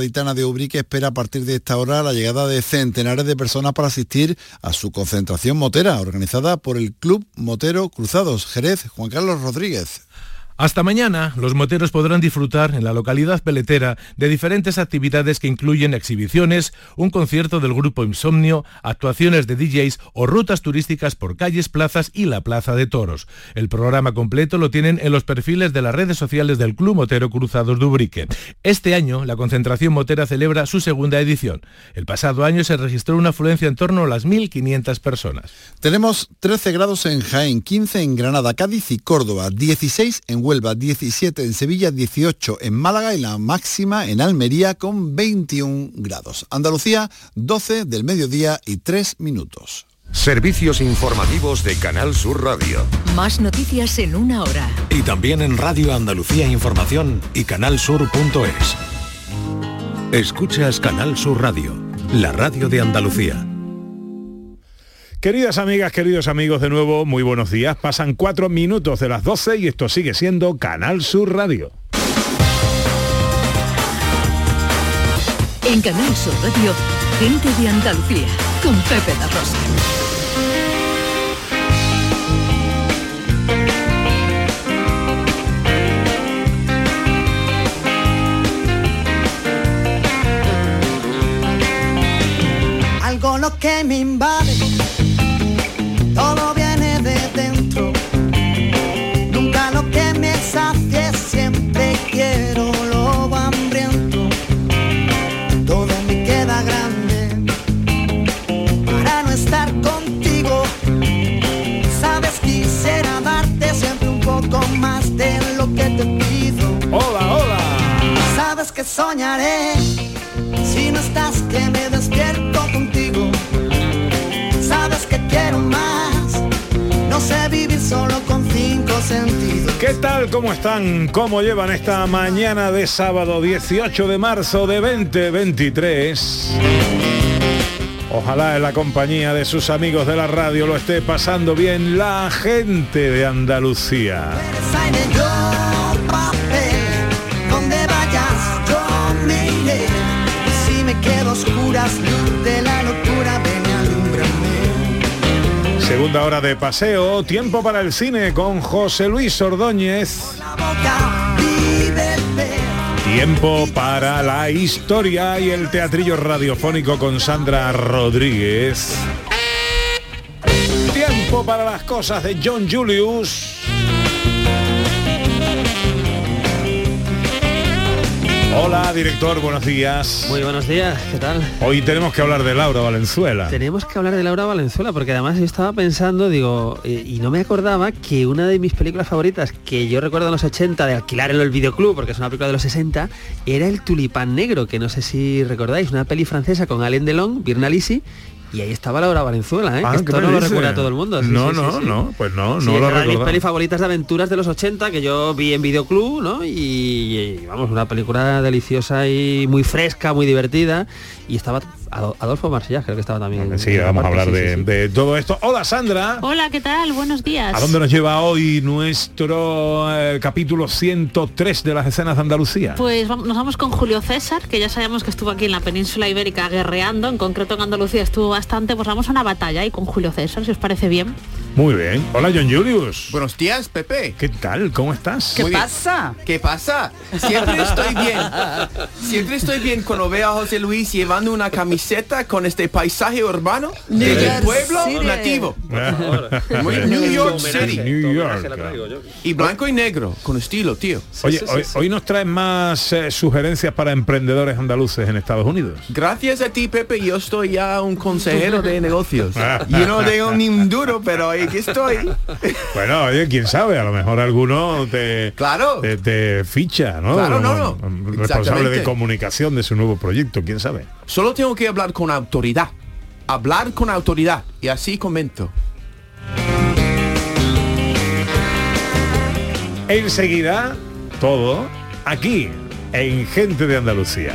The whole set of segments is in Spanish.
Gaditana de Ubrique espera a partir de esta hora la llegada de centenares de personas para asistir a su concentración motera, organizada por el Club Motero Cruzados, Jerez, Juan Carlos Rodríguez. Hasta mañana, los moteros podrán disfrutar en la localidad peletera de diferentes actividades que incluyen exhibiciones, un concierto del grupo Insomnio, actuaciones de DJs o rutas turísticas por calles, plazas y la Plaza de Toros. El programa completo lo tienen en los perfiles de las redes sociales del Club Motero Cruzados de Ubrique. Este año, la concentración motera celebra su segunda edición. El pasado año se registró una afluencia en torno a las 1.500 personas. Tenemos 13 grados en Jaén, 15 en Granada, Cádiz y Córdoba, 16 en 17 en Sevilla, 18 en Málaga y la máxima en Almería con 21 grados. Andalucía, 12 del mediodía y 3 minutos. Servicios informativos de Canal Sur Radio. Más noticias en una hora. Y también en Radio Andalucía Información y canalsur.es. Escuchas Canal Sur Radio, la radio de Andalucía. Queridas amigas, queridos amigos, de nuevo, muy buenos días. Pasan cuatro minutos de las 12 y esto sigue siendo Canal Sur Radio. En Canal Sur Radio, gente de Andalucía, con Pepe La Rosa. Algo lo que me invade, ¿Qué tal? ¿Cómo están? ¿Cómo llevan esta mañana de sábado 18 de marzo de 2023? Ojalá en la compañía de sus amigos de la radio lo esté pasando bien la gente de Andalucía. Me quedo oscuras, Segunda hora de paseo, tiempo para el cine con José Luis Ordóñez. Tiempo para la historia y el teatrillo radiofónico con Sandra Rodríguez. Tiempo para las cosas de John Julius. Hola, director, buenos días. Muy buenos días, ¿qué tal? Hoy tenemos que hablar de Laura Valenzuela. Tenemos que hablar de Laura Valenzuela porque además yo estaba pensando, digo, eh, y no me acordaba que una de mis películas favoritas que yo recuerdo en los 80 de alquilar en el videoclub, porque es una película de los 60, era El Tulipán Negro, que no sé si recordáis, una peli francesa con Alain Delon, Birnalisi, y ahí estaba Laura Valenzuela, ¿eh? Ah, Que ¿qué Esto no lo recuerda todo el mundo. Sí, no, sí, no, sí. no, pues no, no lo una de mis pelis favoritas de aventuras de los 80 que yo vi en videoclub, ¿no? Y, y, vamos, una película deliciosa y muy fresca, muy divertida. Y estaba Adolfo Marsella, creo que estaba también. Sí, en la vamos a hablar sí, de, sí, sí. de todo esto. Hola, Sandra. Hola, ¿qué tal? Buenos días. ¿A dónde nos lleva hoy nuestro eh, capítulo 103 de las escenas de Andalucía? Pues vam- nos vamos con Julio César, que ya sabemos que estuvo aquí en la península ibérica guerreando, en concreto en Andalucía estuvo bastante, pues vamos a una batalla ahí con Julio César, si os parece bien. Muy bien. Hola, John Julius. Buenos días, Pepe. ¿Qué tal? ¿Cómo estás? ¿Qué pasa? ¿Qué pasa? Siempre estoy bien. Siempre estoy bien cuando veo a José Luis llevando una camiseta con este paisaje urbano del York pueblo City. nativo. Muy New York City. New York. Y blanco y negro, con estilo, tío. Oye, hoy, hoy nos traen más eh, sugerencias para emprendedores andaluces en Estados Unidos. Gracias a ti, Pepe, yo estoy ya un consejero de negocios. Yo no tengo ni un duro, pero aquí estoy. Bueno, oye, quién sabe, a lo mejor alguno te, Claro. te, te ficha, ¿no? Claro, no, no. Responsable Exactamente. de comunicación de su nuevo proyecto, quién sabe. Solo tengo que hablar con autoridad. Hablar con autoridad. Y así comento. Enseguida, todo aquí, en Gente de Andalucía.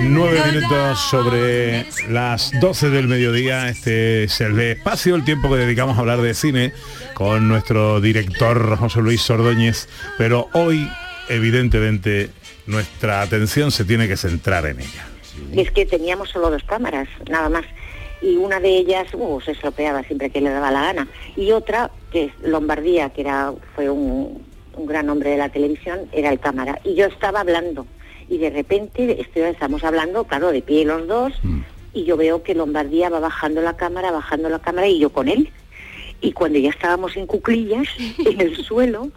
Nueve minutos sobre las 12 del mediodía. Este es el espacio, el tiempo que dedicamos a hablar de cine con nuestro director José Luis Sordóñez. Pero hoy, evidentemente, nuestra atención se tiene que centrar en ella. Es que teníamos solo dos cámaras, nada más. Y una de ellas uh, se estropeaba siempre que le daba la gana. Y otra, que es Lombardía, que era, fue un, un gran hombre de la televisión, era el cámara. Y yo estaba hablando. Y de repente estoy- estamos hablando, claro, de pie los dos. Y yo veo que Lombardía va bajando la cámara, bajando la cámara y yo con él. Y cuando ya estábamos en cuclillas, en el suelo,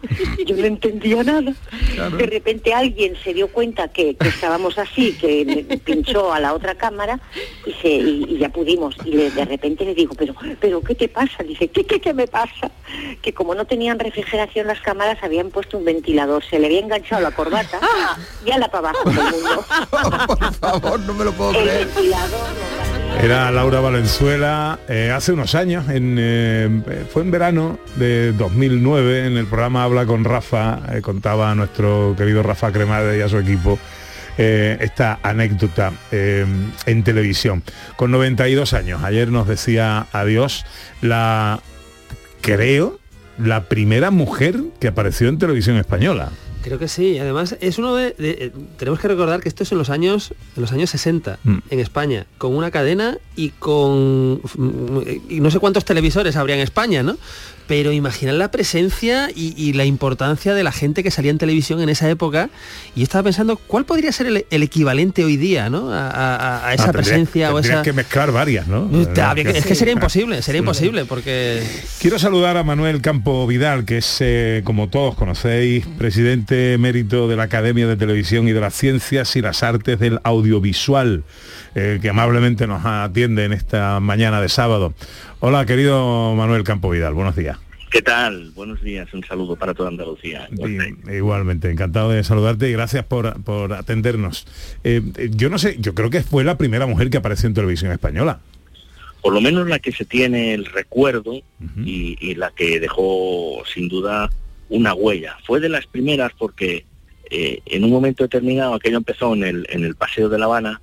yo no entendía nada. De repente alguien se dio cuenta que, que estábamos así, que me pinchó a la otra cámara y, se, y, y ya pudimos. Y le- de repente le digo, pero, pero ¿qué te pasa? Dice, ¿qué, qué, qué me pasa? Que como no tenían refrigeración las cámaras, habían puesto un ventilador, se le había enganchado la corbata y a la para abajo del mundo. Por favor, no me lo puedo El creer. ventilador. Era Laura Valenzuela eh, hace unos años, en, eh, fue en verano de 2009, en el programa Habla con Rafa, eh, contaba nuestro querido Rafa Cremade y a su equipo esta anécdota en televisión. Con 92 años, ayer nos decía adiós la, creo, la primera mujer que apareció en televisión española. Creo que sí, además es uno de, de- eh, tenemos que recordar que esto es en los años en los años 60 Mm. en España, con una cadena y con mm, y no sé cuántos televisores habría en España, ¿no? Pero imaginar la presencia y, y la importancia de la gente que salía en televisión en esa época. Y yo estaba pensando, ¿cuál podría ser el, el equivalente hoy día, ¿no? A, a- a esa Ah, tendría- presencia o esa. que mezclar varias, ¿no? Que- es que sería imposible, sería imposible, porque Quiero saludar a Manuel Campo Vidal, que es, eh, como todos conocéis, presidente emérito de la Academia de Televisión y de las Ciencias y las Artes del Audiovisual, eh, que amablemente nos atiende en esta mañana de sábado. Hola, querido Manuel Campo Vidal, buenos días. ¿Qué tal? Buenos días, un saludo para toda Andalucía. Igualmente, encantado de saludarte y gracias por, por atendernos. Eh, yo no sé, yo creo que fue la primera mujer que apareció en televisión española. Por lo menos la que se tiene el recuerdo y, y la que dejó sin duda una huella. Fue de las primeras porque eh, en un momento determinado, aquello empezó en el, en el Paseo de La Habana,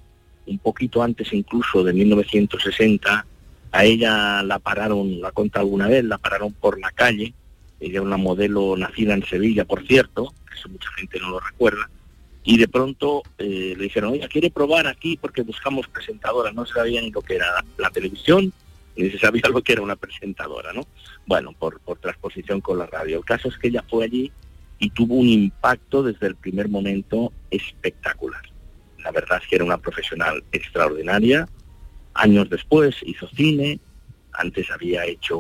un poquito antes incluso de 1960, a ella la pararon, la conta alguna vez, la pararon por la calle, ella una modelo nacida en Sevilla, por cierto, eso mucha gente no lo recuerda, y de pronto eh, le dijeron, oye, ¿quiere probar aquí? Porque buscamos presentadora, no sabía ni lo que era la televisión, ni se sabía lo que era una presentadora, ¿no? Bueno, por, por transposición con la radio. El caso es que ella fue allí y tuvo un impacto desde el primer momento espectacular. La verdad es que era una profesional extraordinaria. Años después hizo cine, antes había hecho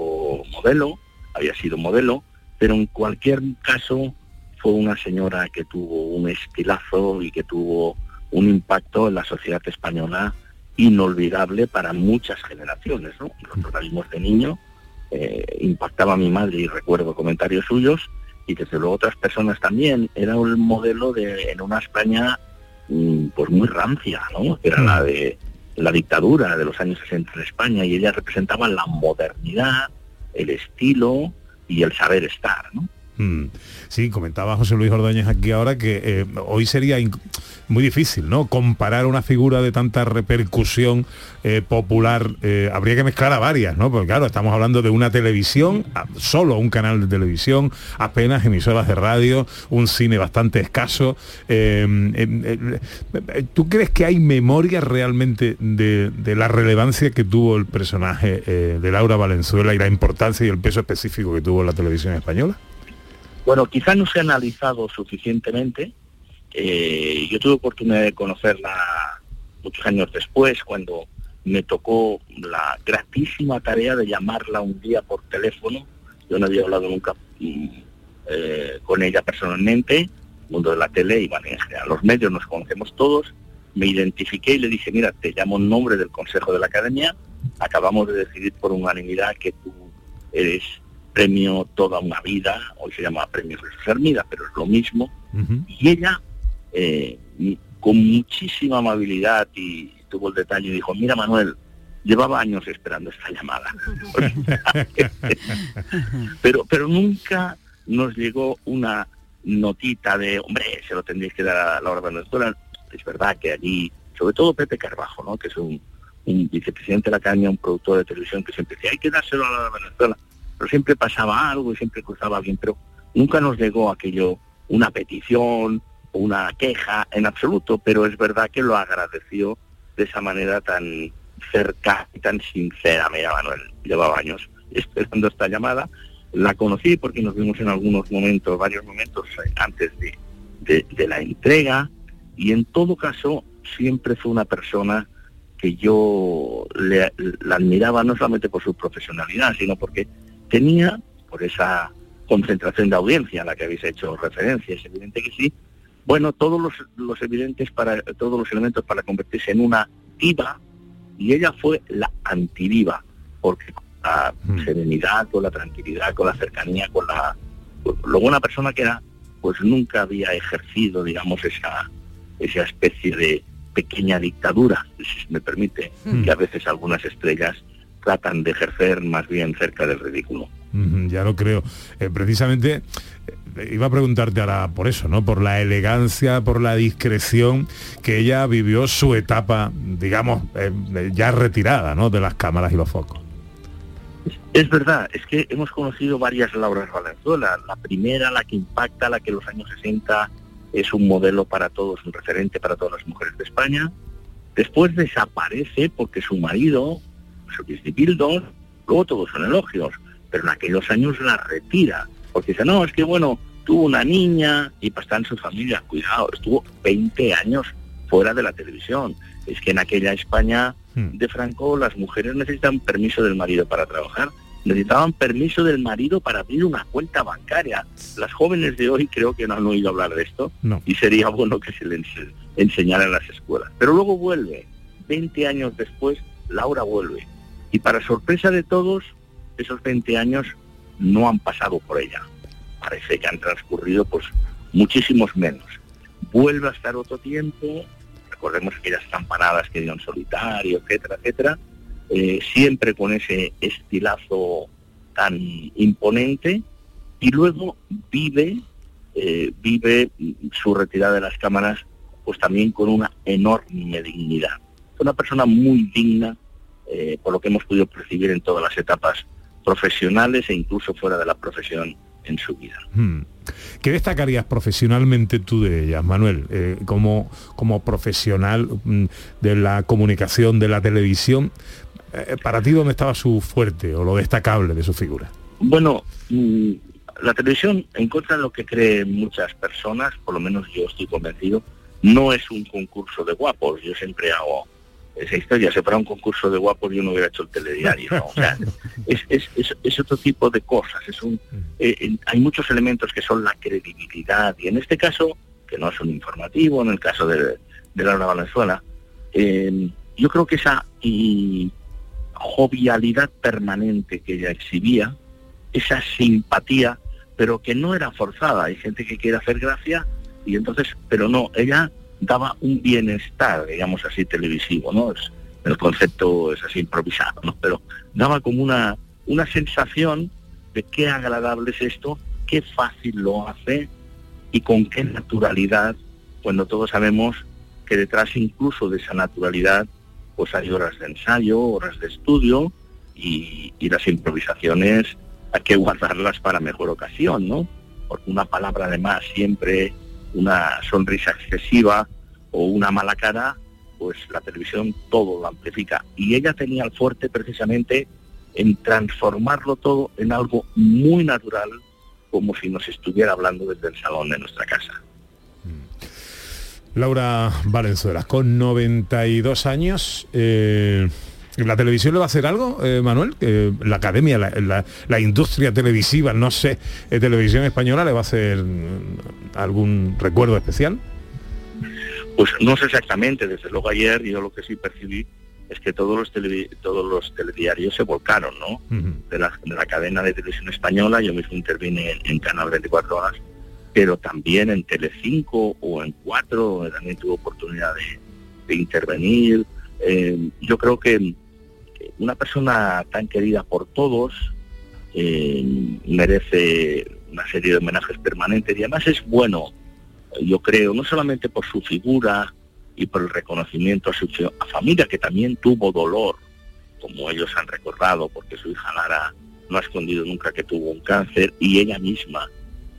modelo, había sido modelo, pero en cualquier caso fue una señora que tuvo un estilazo y que tuvo un impacto en la sociedad española inolvidable para muchas generaciones. ¿no? Nosotros la vimos de niño, eh, impactaba a mi madre y recuerdo comentarios suyos, y desde luego otras personas también. Era un modelo de en una España pues muy rancia, ¿no? Que era la de la dictadura de los años 60 en España y ella representaba la modernidad, el estilo y el saber estar, ¿no? Mm. Sí, comentaba José Luis Ordóñez aquí ahora que eh, hoy sería muy difícil, ¿no? Comparar una figura de tanta repercusión eh, popular, eh, habría que mezclar a varias, ¿no? Porque claro, estamos hablando de una televisión, solo un canal de televisión, apenas emisoras de radio, un cine bastante escaso. Eh, eh, eh, ¿Tú crees que hay memoria realmente de, de la relevancia que tuvo el personaje de Laura Valenzuela y la importancia y el peso específico que tuvo la televisión española? Bueno, quizás no se ha analizado suficientemente. Eh, yo tuve oportunidad de conocerla muchos años después, cuando me tocó la gratísima tarea de llamarla un día por teléfono. Yo no había hablado nunca mm, eh, con ella personalmente, mundo de la tele y bueno, en los medios nos conocemos todos. Me identifiqué y le dije, mira, te llamo en nombre del Consejo de la Academia. Acabamos de decidir por unanimidad que tú eres premio toda una vida, hoy se llama premio Jesús Hermida, pero es lo mismo. Y ella, eh, con muchísima amabilidad y tuvo el detalle, dijo, mira Manuel, llevaba años esperando esta llamada. pero, pero nunca nos llegó una notita de, hombre, se lo tendréis que dar a la hora de Venezuela. Es verdad que allí, sobre todo Pepe Carbajo, ¿no? que es un, un vicepresidente de la Caña, un productor de televisión que siempre decía, hay que dárselo a la hora de Venezuela. Pero siempre pasaba algo y siempre cruzaba alguien, pero nunca nos llegó aquello, una petición o una queja en absoluto, pero es verdad que lo agradeció de esa manera tan cercana y tan sincera, mira Manuel, llevaba años esperando esta llamada, la conocí porque nos vimos en algunos momentos, varios momentos eh, antes de, de- de la entrega, y en todo caso siempre fue una persona que yo le, la admiraba no solamente por su profesionalidad, sino porque tenía, por esa concentración de audiencia a la que habéis hecho referencia, es evidente que sí, bueno, todos los, los evidentes para, todos los elementos para convertirse en una diva, y ella fue la antidiva, porque con la serenidad, con la tranquilidad, con la cercanía, con la luego una persona que era, pues nunca había ejercido, digamos, esa, esa especie de pequeña dictadura, si me permite, Mm. que a veces algunas estrellas tratan de ejercer más bien cerca del ridículo. Ya lo creo. Eh, precisamente eh, iba a preguntarte ahora por eso, ¿no? Por la elegancia, por la discreción que ella vivió su etapa, digamos, eh, ya retirada, ¿no? De las cámaras y los focos. Es verdad, es que hemos conocido varias Lauras Valenzuela. La primera, la que impacta, la que en los años 60 es un modelo para todos, un referente para todas las mujeres de España. Después desaparece porque su marido, su Bildos, luego todos son elogios, pero en aquellos años la retira, porque dice, no, es que bueno, tuvo una niña y para estar en su familia, cuidado, estuvo 20 años fuera de la televisión. Es que en aquella España de Franco las mujeres necesitan permiso del marido para trabajar, necesitaban permiso del marido para abrir una cuenta bancaria. Las jóvenes de hoy creo que no han oído hablar de esto No. y sería bueno que se les ense- enseñara en las escuelas. Pero luego vuelve, 20 años después, Laura vuelve. Y para sorpresa de todos, esos 20 años no han pasado por ella. Parece que han transcurrido pues muchísimos menos. Vuelve a estar otro tiempo, recordemos aquellas campanadas que dio en solitario, etcétera, etcétera, eh, siempre con ese estilazo tan imponente, y luego vive, eh, vive su retirada de las cámaras pues también con una enorme dignidad. Una persona muy digna, eh, por lo que hemos podido percibir en todas las etapas profesionales e incluso fuera de la profesión en su vida. Hmm. ¿Qué destacarías profesionalmente tú de ellas, Manuel? Eh, como, como profesional mm, de la comunicación, de la televisión, eh, ¿para ti dónde estaba su fuerte o lo destacable de su figura? Bueno, mm, la televisión, en contra de lo que creen muchas personas, por lo menos yo estoy convencido, no es un concurso de guapos. Yo siempre hago esa historia. Si fuera un concurso de guapos yo no hubiera hecho el telediario. ¿no? O sea, es, es- es- es otro tipo de cosas. Es un, eh, hay muchos elementos que son la credibilidad y en este caso, que no es un informativo, en el caso de, de Laura Valenzuela, eh, yo creo que esa y, jovialidad permanente que ella exhibía, esa simpatía, pero que no era forzada. Hay gente que quiere hacer gracia y entonces, pero no, ella daba un bienestar, digamos así, televisivo, ¿no? Es- el concepto es así improvisado, ¿no? Pero daba como una, una sensación de qué agradable es esto qué fácil lo hace y con qué naturalidad, cuando todos sabemos que detrás incluso de esa naturalidad, pues hay horas de ensayo, horas de estudio y, y las improvisaciones hay que guardarlas para mejor ocasión, ¿no? Porque una palabra de más siempre, una sonrisa excesiva o una mala cara, pues la televisión todo lo amplifica. Y ella tenía el fuerte precisamente en transformarlo todo en algo muy natural, como si nos estuviera hablando desde el salón de nuestra casa. Laura Valenzuela, con 92 años, eh, ¿la televisión le va a hacer algo, eh, Manuel? Eh, la academia, la, la- la industria televisiva, no sé, eh, televisión española, ¿le va a hacer mm, algún recuerdo especial? Pues no sé exactamente, desde luego ayer yo lo que sí percibí es que todos los, televi- todos los telediarios se volcaron, ¿no? de la, de la cadena de televisión española, yo mismo intervine en, en Canal 24 Horas, pero también en Telecinco o en 4, eh, también tuve oportunidad de, de intervenir. Eh, yo creo que una persona tan querida por todos eh, merece una serie de homenajes permanentes y además es bueno, yo creo, no solamente por su figura y por el reconocimiento a su a familia, que también tuvo dolor, como ellos han recordado, porque su hija Lara no ha escondido nunca que tuvo un cáncer y ella misma,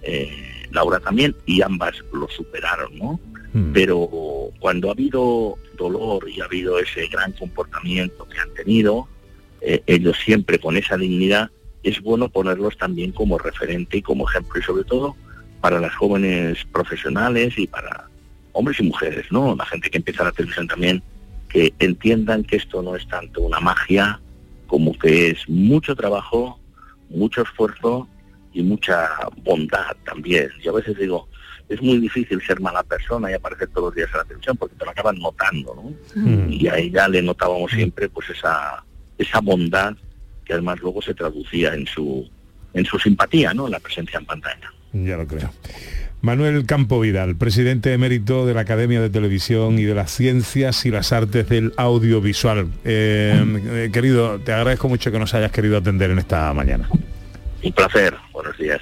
eh, Laura también, y ambas lo superaron, ¿no? Pero cuando ha habido dolor y ha habido ese gran comportamiento que han tenido, eh, ellos siempre con esa dignidad, es bueno ponerlos también como referente y como ejemplo, y sobre todo para las jóvenes profesionales y para hombres y mujeres, ¿no? La gente que empieza la televisión también, que entiendan que esto no es tanto una magia como que es mucho trabajo, mucho esfuerzo y mucha bondad también. Yo a veces digo, es muy difícil ser mala persona y aparecer todos los días en la televisión porque te lo acaban notando, ¿no? Y a ella le notábamos siempre pues esa, esa bondad que además luego se traducía en su, en su simpatía, ¿no? En la presencia en pantalla. Ya lo creo. Manuel Campo Vidal, presidente emérito de la Academia de Televisión y de las Ciencias y las Artes del Audiovisual. Eh, eh, querido, te agradezco mucho que nos hayas querido atender en esta mañana. Un placer, buenos días.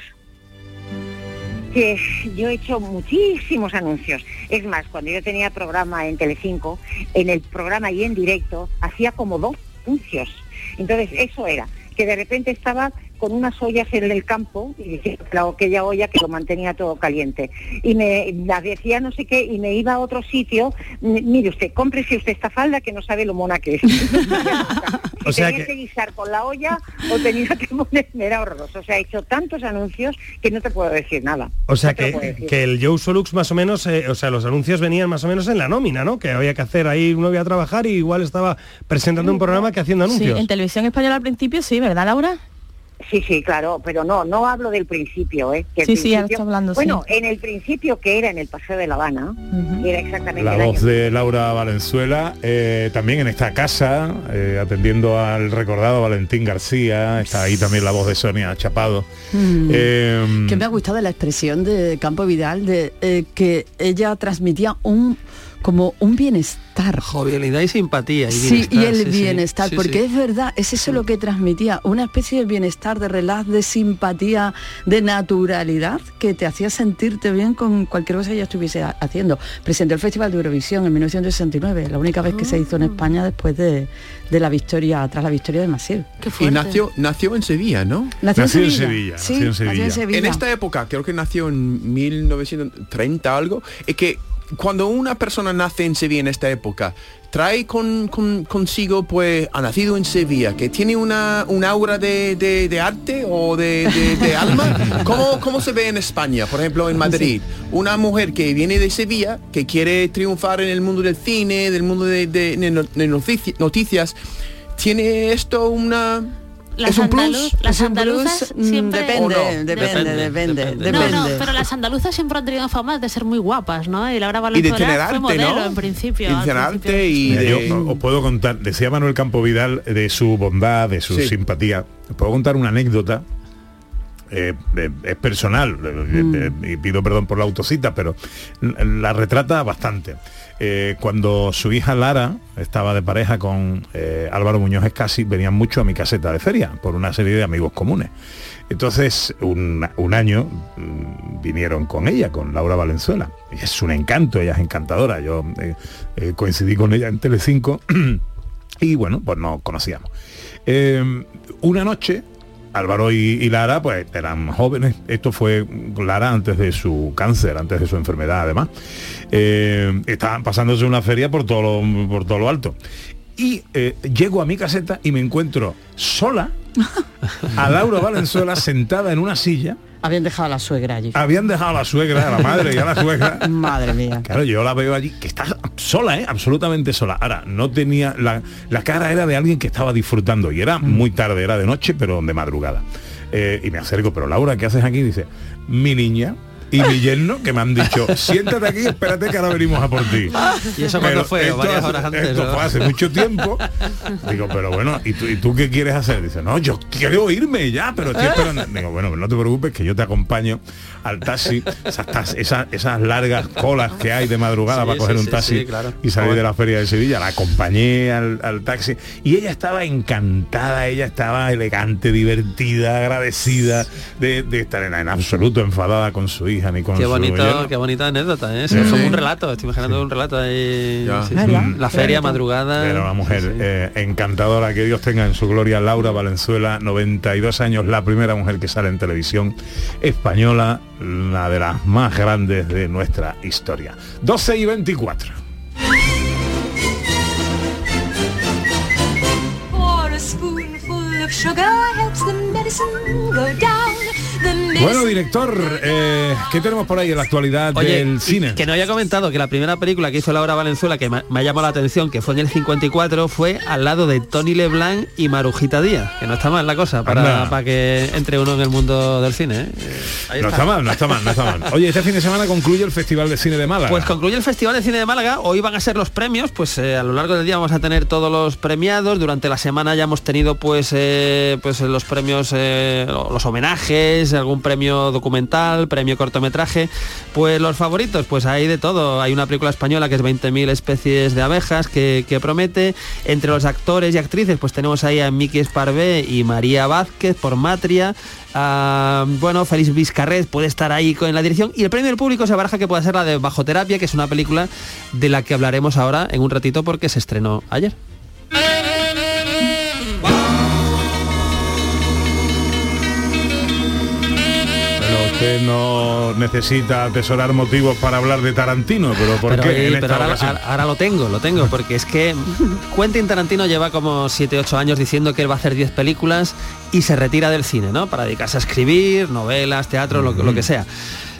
Que yo he hecho muchísimos anuncios. Es más, cuando yo tenía programa en Telecinco, en el programa y en directo, hacía como dos anuncios. Entonces, eso era, que de repente estaba con unas ollas en el campo y aquella olla que lo mantenía todo caliente. Y me la decía no sé qué y me iba a otro sitio, "M- mire usted, cómprese usted esta falda que no sabe lo mona que es. O sea tenía que- que... guisar con la olla o tenía que ponerme, era horroroso. O sea, he hecho tantos anuncios que no te puedo decir nada. O sea No que, que el Joe Solux más o menos, eh, o sea, los anuncios venían más o menos en la nómina, ¿no? Que había que hacer ahí, uno iba a trabajar y igual estaba presentando un programa que haciendo Sí, anuncios. en televisión española al principio sí, ¿verdad, Laura? Sí, sí, claro, pero no, no hablo del principio, ¿eh? Que Sí, sí, ahora principio- está hablando, sí. Bueno, en el principio que era en el Paseo de La Habana, era exactamente La el año voz de Laura Valenzuela, eh, también en esta casa, eh, atendiendo al recordado Valentín García, está ahí también la voz de Sonia Chapado. Mm. Eh, que me ha gustado la expresión de Campo Vidal de eh, que ella transmitía un como un bienestar. Jovialidad y simpatía. Y Sí, y bienestar, el sí, bienestar, Sí, porque sí. es verdad, es eso lo que transmitía, una especie de bienestar, de relax, de simpatía, de naturalidad, que te hacía sentirte bien con cualquier cosa que ella estuviese ha- haciendo. Presentó el Festival de Eurovisión en 1969, la única vez que se hizo en España después de, de la victoria, tras la victoria de Massiel. Y nació, nació en Sevilla, ¿no? Nació en Nació en Sevilla. Sevilla, Sí, nació en nació en Sevilla. Sevilla. En esta época, creo que nació en 1930 algo, es que cuando una persona nace en Sevilla en esta época, trae con, con- consigo, pues, ha nacido en Sevilla, que tiene una, un aura de, de- de arte o de, de- alma. ¿Cómo, ¿Cómo se ve en España, por ejemplo, en Madrid? Una mujer que viene de Sevilla, que quiere triunfar en el mundo del cine, del mundo de, de- de no- de notici- noticias, ¿tiene esto una... Las ¿Es un plus? andaluz- las Es un andaluzas plus, mm, siempre... depende, ¿O no? depende, depende, depende. No, no, pero las andaluzas siempre han tenido fama de ser muy guapas, ¿no? Y Laura Valenzuela tener fue arte, modelo ¿no? en principio. Principio. y Mira, yo os puedo contar, decía Manuel Campo Vidal de su bondad, de su Sí. simpatía. Os puedo contar una anécdota eh, eh, es personal, eh, eh, y pido perdón por la autocita, pero la retrata bastante. Eh, cuando su hija Lara estaba de pareja con eh, Álvaro Muñoz Escasi, venían mucho a mi caseta de feria por una serie de amigos comunes. Entonces, un, un año mm, vinieron con ella, con Laura Valenzuela. Y es un encanto, ella es encantadora. Yo eh, coincidí con ella en Telecinco y bueno, pues nos conocíamos. Una noche, Álvaro y, Lara pues eran jóvenes. Esto fue Lara antes de su cáncer, antes de su enfermedad además. Eh, estaban pasándose una feria por todo lo, por todo lo alto. Y eh, llego a mi caseta y me encuentro sola a Laura Valenzuela sentada en una silla. Habían dejado a la suegra allí. Habían dejado a la suegra, a la madre y a la suegra. Madre mía. Claro, yo la veo allí, que está sola, ¿eh? absolutamente sola. Ahora, no tenía, la, la cara era de alguien que estaba disfrutando y era muy tarde, era de noche, pero de madrugada. Eh, y me acerco, pero Laura, ¿qué haces aquí? Dice, mi niña y mi yerno, que me han dicho, siéntate aquí, espérate que ahora venimos a por ti. ¿Y eso cuándo Pero fue? esto Varias hace- horas antes, Esto ¿no? fue hace mucho tiempo. Digo, pero bueno, ¿y tú, ¿y tú qué quieres hacer? Dice, no, yo quiero irme ya, pero estoy esperando. Digo, bueno, no te preocupes, que yo te acompaño al taxi, esas, esas, esas largas colas que hay de madrugada Sí, para coger sí, un taxi sí, claro. y salir de la feria de Sevilla. La acompañé al, al taxi y ella estaba encantada, ella estaba elegante, divertida, agradecida de, de estar en, en absoluto enfadada con su hija ni con Qué su bonito, yerno. qué bonita anécdota, ¿eh? Fue un relato, estoy imaginando un relato ahí. sí, sí. La feria, madrugada. Era una mujer eh, encantadora, que Dios tenga en su gloria Laura Valenzuela, 92 años, la primera mujer que sale en televisión española, una de las más grandes de nuestra historia. 12 y 24. For a spoonful of sugar helps the medicine go down. Bueno, director, eh, ¿qué tenemos por ahí en la actualidad Oye, del cine? que no haya comentado que la primera película que hizo Laura Valenzuela, que me, ha llamado la atención, que fue en el 54, fue al lado de Tony Leblanc y Marujita Díaz, que no está mal la cosa para, para que entre uno en el mundo del cine. ¿eh? Eh, ahí No está mal, no está mal, no está mal. Oye, este fin de semana concluye el Festival de Cine de Málaga. Pues concluye el Festival de Cine de Málaga, hoy van a ser los premios, pues eh, a lo largo del día vamos a tener todos los premiados, durante la semana ya hemos tenido pues pues los premios, los homenajes, algún premio documental, premio cortometraje, pues los favoritos, pues hay de todo, hay una película española que es 20.000 especies de abejas que, promete, entre los actores y actrices pues tenemos ahí a Miki Esparvé y María Vázquez por Matria, Ah, bueno, Félix Vizcarret puede estar ahí con la dirección. Y el premio del público se baraja que puede ser la de Bajo Terapia, que es una película de la que hablaremos ahora en un ratito porque se estrenó ayer. Usted no necesita atesorar motivos para hablar de Tarantino, pero ¿por pero, qué en esta ahora, ocasión? ahora- ahora lo tengo, lo tengo, porque es que Quentin Tarantino lleva como 7-8 años diciendo que él va a hacer 10 películas y se retira del cine, ¿no? Para dedicarse a escribir, novelas, teatro, lo, lo que sea.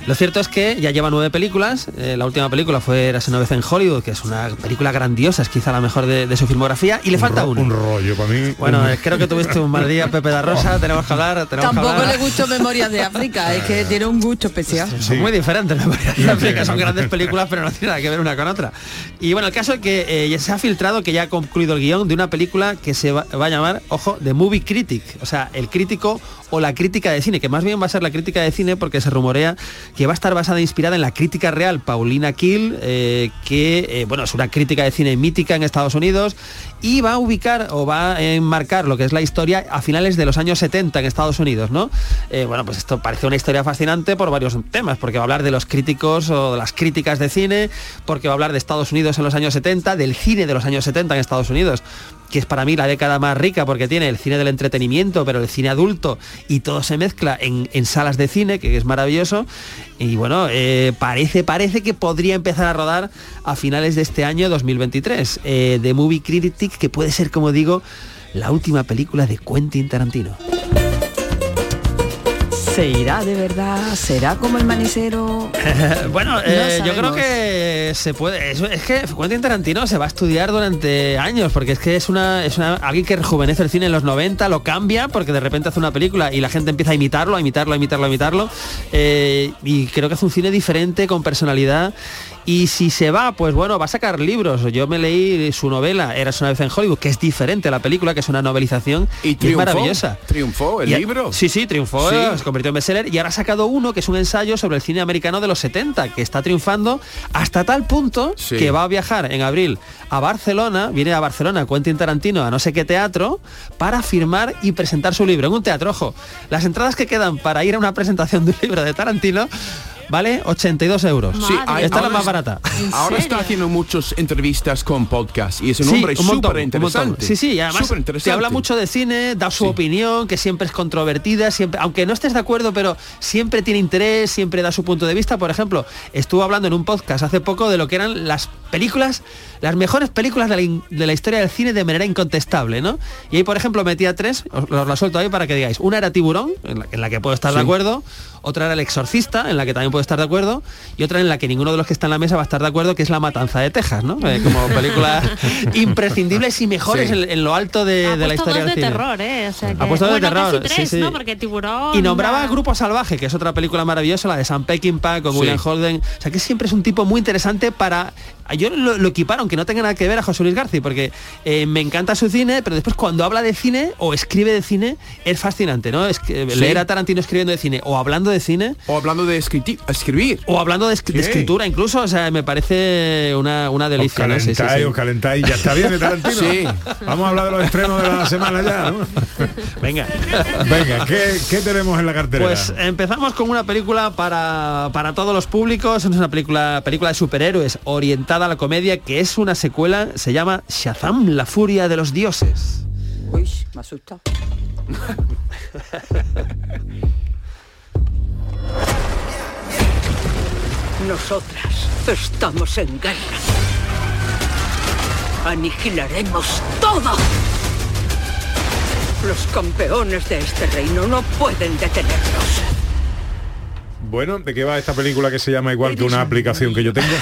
Lo cierto es que ya lleva nueve películas. eh, la última película fue Érase una vez en Hollywood, que es una película grandiosa, es quizá la mejor de, de su filmografía, y le falta uno. un rollo para mí. Bueno, un- eh, creo que tuviste un mal día, Pepe da Rosa, tenemos que hablar, tenemos que Tampoco hablar. le gustó Memorias de África, es que tiene un gusto especial. Son muy diferentes, me parece. África son grandes películas, pero no tiene nada que ver una con otra. Y bueno, el caso es que eh, ya se ha filtrado que ya ha concluido el guion de una película que se va, va a llamar, ojo, The Movie Critic, o sea, el crítico o la crítica de cine, que más bien va a ser la crítica de cine porque se rumorea que va a estar basada e inspirada en la crítica real Paulina Kiel, eh, que eh, bueno, es una crítica de cine mítica en Estados Unidos y va a ubicar o va a enmarcar lo que es la historia a finales de los años 70 en Estados Unidos, ¿no? Eh, bueno, pues esto parece una historia fascinante por varios temas, porque va a hablar de los críticos o de las críticas de cine, porque va a hablar de Estados Unidos en los años 70, del cine de los años 70 en Estados Unidos, que es para mí la década más rica porque tiene el cine del entretenimiento, pero el cine adulto y todo se mezcla en, salas de cine, que es maravilloso. Y bueno, eh, parece, parece que podría empezar a rodar a finales de este año 2023. Eh, The Movie Critic, que puede ser, como digo, la última película de Quentin Tarantino. ¿Se irá de verdad? ¿Será como el manicero? bueno, eh, yo creo que se puede. Es, es que Quentin Tarantino se va a estudiar durante años, porque es que es una, es una alguien que rejuvenece el cine en los 90, lo cambia, porque de repente hace una película y la gente empieza a imitarlo, a imitarlo, a imitarlo, a imitarlo. eh, y creo que hace un cine diferente, con personalidad. Y si se va, pues bueno, va a sacar libros. Yo me leí su novela, Eras una vez en Hollywood, que es diferente a la película, que es una novelización y, es triunfó, maravillosa. Triunfó el Y libro. Sí, sí, triunfó, Sí. se convirtió en bestseller y ahora ha sacado uno que es un ensayo sobre el cine americano de los 70, que está triunfando hasta tal punto Sí. que va a viajar en abril a Barcelona, viene a Barcelona Quentin Tarantino a no sé qué teatro para firmar y presentar su libro en un teatro. Ojo, las entradas que quedan para ir a una presentación de un libro de Tarantino vale 82 euros. Sí, hay- esta es la más barata. Ahora está haciendo muchas entrevistas con podcast y es un Sí, hombre un montón, súper un montón. interesante. Sí, sí, y además te habla mucho de cine, da su opinión, que siempre es controvertida, siempre, aunque no estés de acuerdo, pero siempre tiene interés, siempre da su punto de vista. Por ejemplo, estuvo hablando en un podcast hace poco de lo que eran las películas, las mejores películas de la, in- de la historia del cine de manera incontestable, ¿no? Y ahí, por ejemplo, metía tres, os, os la suelto ahí para que digáis. Una era Tiburón, en la, en la que puedo estar de acuerdo. Otra era El Exorcista, en la que también puedo estar de acuerdo. Y otra en la que ninguno de los que está en la mesa va a estar de acuerdo, que es La Matanza de Texas, ¿no? Eh, como película imprescindibles y mejores Sí. en, en lo alto de, Ha de la puesto historia dos del de cine. terror, ¿eh? O sea que- Ha puesto dos de terror, casi sí, tres, sí. ¿no? Porque Tiburón... Y nombraba Grupo Salvaje, que es otra película maravillosa, la de Sam Peckinpah con Sí. William Holden. O sea que siempre es un tipo muy interesante para. Yo lo, lo equiparo, aunque no tenga nada que ver a José Luis García, porque eh, me encanta su cine, pero después cuando habla de cine o escribe de cine es fascinante, ¿no? Es que Sí. leer a Tarantino escribiendo de cine o hablando de cine. O hablando de escriti- escribir. O hablando de, esc- de Sí. escritura incluso, o sea, me parece una, una Os delicia. ¿no? Sí, sí, calentáis, sí. os calentáis, ya está bien de Tarantino. Sí. Vamos a hablar de los estrenos de la semana ya. ¿no? Venga. Venga, ¿qué, qué tenemos en la cartera? Pues empezamos con una película para, para todos los públicos, es una película, película de superhéroes a la comedia que es una secuela, se llama Shazam, la furia de los dioses. Uy, me asusta. Nosotras estamos en guerra. Aniquilaremos todo. Los campeones de este reino no pueden detenernos. Bueno, ¿de qué va esta película que se llama igual que una aplicación que yo tengo?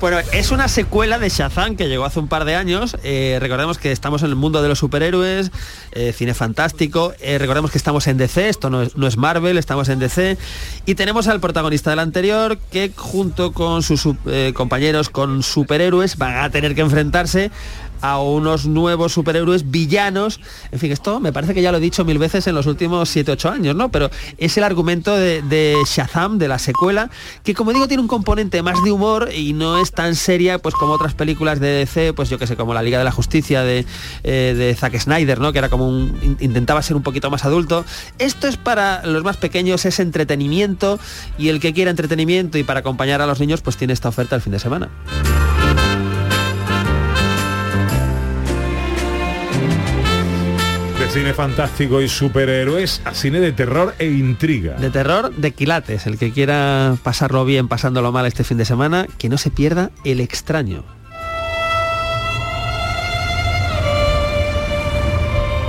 Bueno, es una secuela de Shazam que llegó hace un par de años. Eh, recordemos que estamos en el mundo de los superhéroes, eh, cine fantástico. Eh, recordemos que estamos en DC, esto no es, no es Marvel, estamos en DC. Y tenemos al protagonista del anterior que junto con sus eh, compañeros con superhéroes van a tener que enfrentarse a unos nuevos superhéroes villanos. En fin, esto me parece que ya lo he dicho mil veces en los últimos 7-8 años, ¿no? Pero es el argumento de, Shazam, de la secuela, que como digo tiene un componente más de humor y no es tan seria pues como otras películas de DC, pues yo que sé, como la Liga de la Justicia de, eh, de Zack Snyder, ¿no? Que era como un. in- intentaba ser un poquito más adulto. Esto es para los más pequeños, es entretenimiento, y el que quiera entretenimiento y para acompañar a los niños, pues tiene esta oferta el fin de semana. Cine fantástico y superhéroes a cine de terror e intriga. De terror, de quilates. El que quiera pasarlo bien, pasándolo mal este fin de semana, que no se pierda el extraño.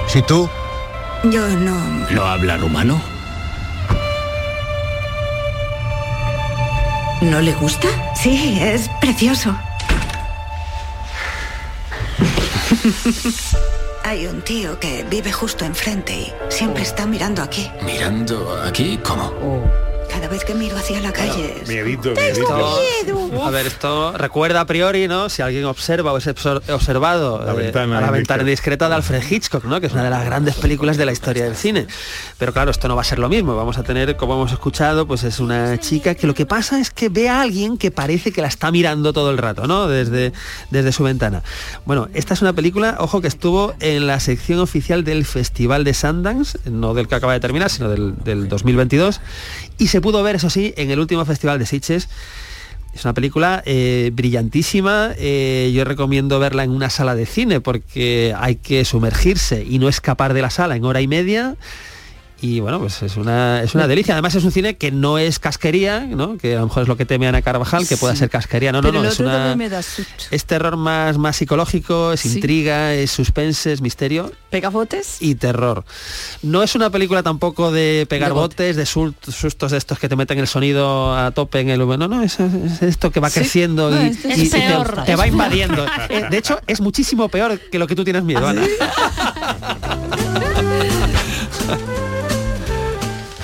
Si tú Yo no. no hablan humano, ¿No le gusta? Sí, es precioso. Hay un tío que vive justo enfrente y siempre está mirando aquí. mirando aquí, ¿cómo? Cada vez que miro hacia la calle. es- Miedito, a ver, esto recuerda a priori, ¿no? Si alguien observa o es observado La eh, ventana a la ventana indiscreta de Alfred Hitchcock, ¿no? Que es una de las grandes películas de la historia del cine. Pero claro, esto no va a ser lo mismo. Vamos a tener, como hemos escuchado, pues es una chica que lo que pasa es que ve a alguien que parece que la está mirando todo el rato, ¿no? Desde, desde su ventana. Bueno, esta es una película, ojo, que estuvo en la sección oficial del Festival de Sundance, no del que acaba de terminar, sino del, del 2022. Y se pudo ver, eso sí, en el último Festival de Sitges. Es una película eh, brillantísima. eh, yo recomiendo verla en una sala de cine porque hay que sumergirse y no escapar de la sala en hora y media. Y bueno, pues es una, es una delicia. Además es un cine que no es casquería, ¿no? Que a lo mejor es lo que teme Ana Carvajal, que pueda Sí. ser casquería. No, no, Pero no. Es, una- es terror más, más psicológico, es Sí. intriga, es suspense, es misterio ¿Pega botes? y terror. No es una película tampoco de pegar De bote. botes, de sustos de estos que te meten el sonido a tope en el no, no, es, es esto que va Sí. creciendo No, y, y es te- va invadiendo. De hecho, es muchísimo peor que lo que tú tienes miedo, Ana.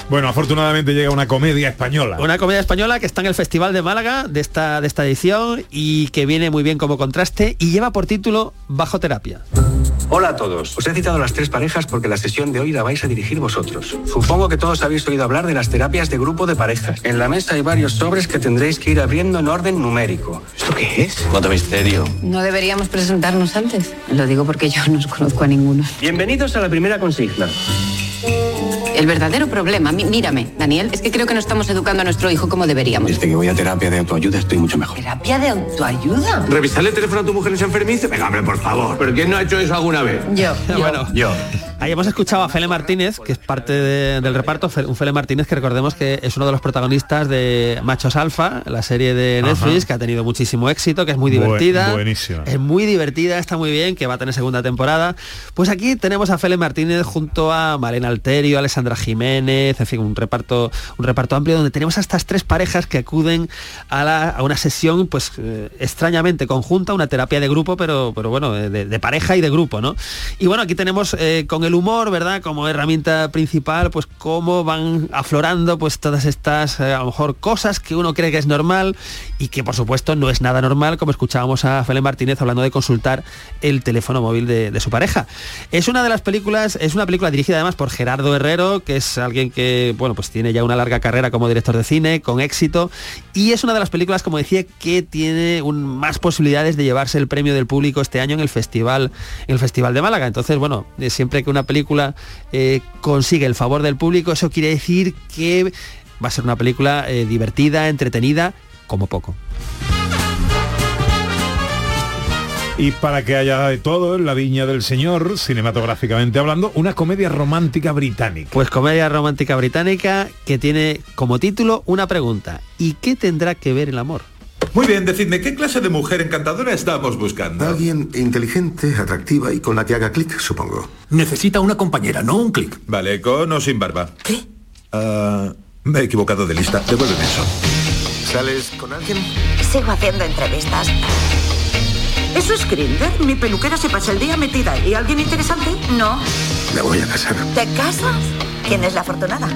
Bueno, afortunadamente llega una comedia española. Una comedia española que está en el Festival de Málaga de esta, de esta edición y que viene muy bien como contraste y lleva por título Bajo Terapia. Hola a todos. Os he citado a las tres parejas porque la sesión de hoy la vais a dirigir vosotros. Supongo que todos habéis oído hablar de las terapias de grupo de parejas. En la mesa hay varios sobres que tendréis que ir abriendo en orden numérico. ¿Esto qué es? ¿Cuánto misterio? ¿No deberíamos presentarnos antes? Lo digo porque yo no os conozco a ninguno. Bienvenidos a la primera consigna. El verdadero problema, mí- mírame, Daniel, es que creo que no estamos educando a nuestro hijo como deberíamos. Desde que voy a terapia de autoayuda estoy mucho mejor. ¿Terapia de autoayuda? ¿Revisarle el teléfono a tu mujer en San Fermín? Venga, hombre, por favor. ¿Pero quién no ha hecho eso alguna vez? Yo. Bueno, Yo. Ahí hemos escuchado a Fele Martínez, que es parte de- del reparto, un Fele Martínez que recordemos que es uno de los protagonistas de Machos Alfa, la serie de Netflix, Ajá. que ha tenido muchísimo éxito, que es muy divertida. buenísima. Es muy divertida, está muy bien, que va a tener segunda temporada. Pues aquí tenemos a Fele Martínez junto a Malena Alterio, Alessandra Jiménez, en fin, un reparto, un reparto amplio donde tenemos a estas tres parejas que acuden a, la- a una sesión, pues eh, extrañamente conjunta, una terapia de grupo, pero, pero bueno, de, pareja y de grupo, ¿no? Y bueno, aquí tenemos eh, con el humor, ¿verdad? Como herramienta principal, pues cómo van aflorando pues todas estas, eh, a lo mejor, cosas que uno cree que es normal y que por supuesto no es nada normal, como escuchábamos a Fele Martínez hablando de consultar el teléfono móvil de, de su pareja. Es una de las películas, es una película dirigida además por Gerardo Herrero, que es alguien que, bueno, pues tiene ya una larga carrera como director de cine, con éxito, y es una de las películas, como decía, que tiene más posibilidades de llevarse el premio del público este año en el festival, en el Festival de Málaga. Entonces, bueno, eh, siempre que una película eh, consigue el favor del público, eso quiere decir que va a ser una película eh, divertida, entretenida, como poco. Y para que haya de todo en la viña del señor, cinematográficamente hablando, una comedia romántica británica. Pues comedia romántica británica que tiene como título una pregunta. ¿Y qué tendrá que ver el amor? Muy bien, decidme, ¿qué clase de mujer encantadora estamos buscando? Alguien inteligente, atractiva y con la que haga clic, supongo. Necesita una compañera, no un clic. Vale, con o sin barba. ¿Qué? me he equivocado de lista. Devuélveme eso. ¿Sales con alguien? Sigo haciendo entrevistas. ¿Eso es Grinder? Mi peluquera se pasa el día metida ahí. ¿Alguien interesante? No. Me voy a casar. ¿Te casas? ¿Quién es la afortunada?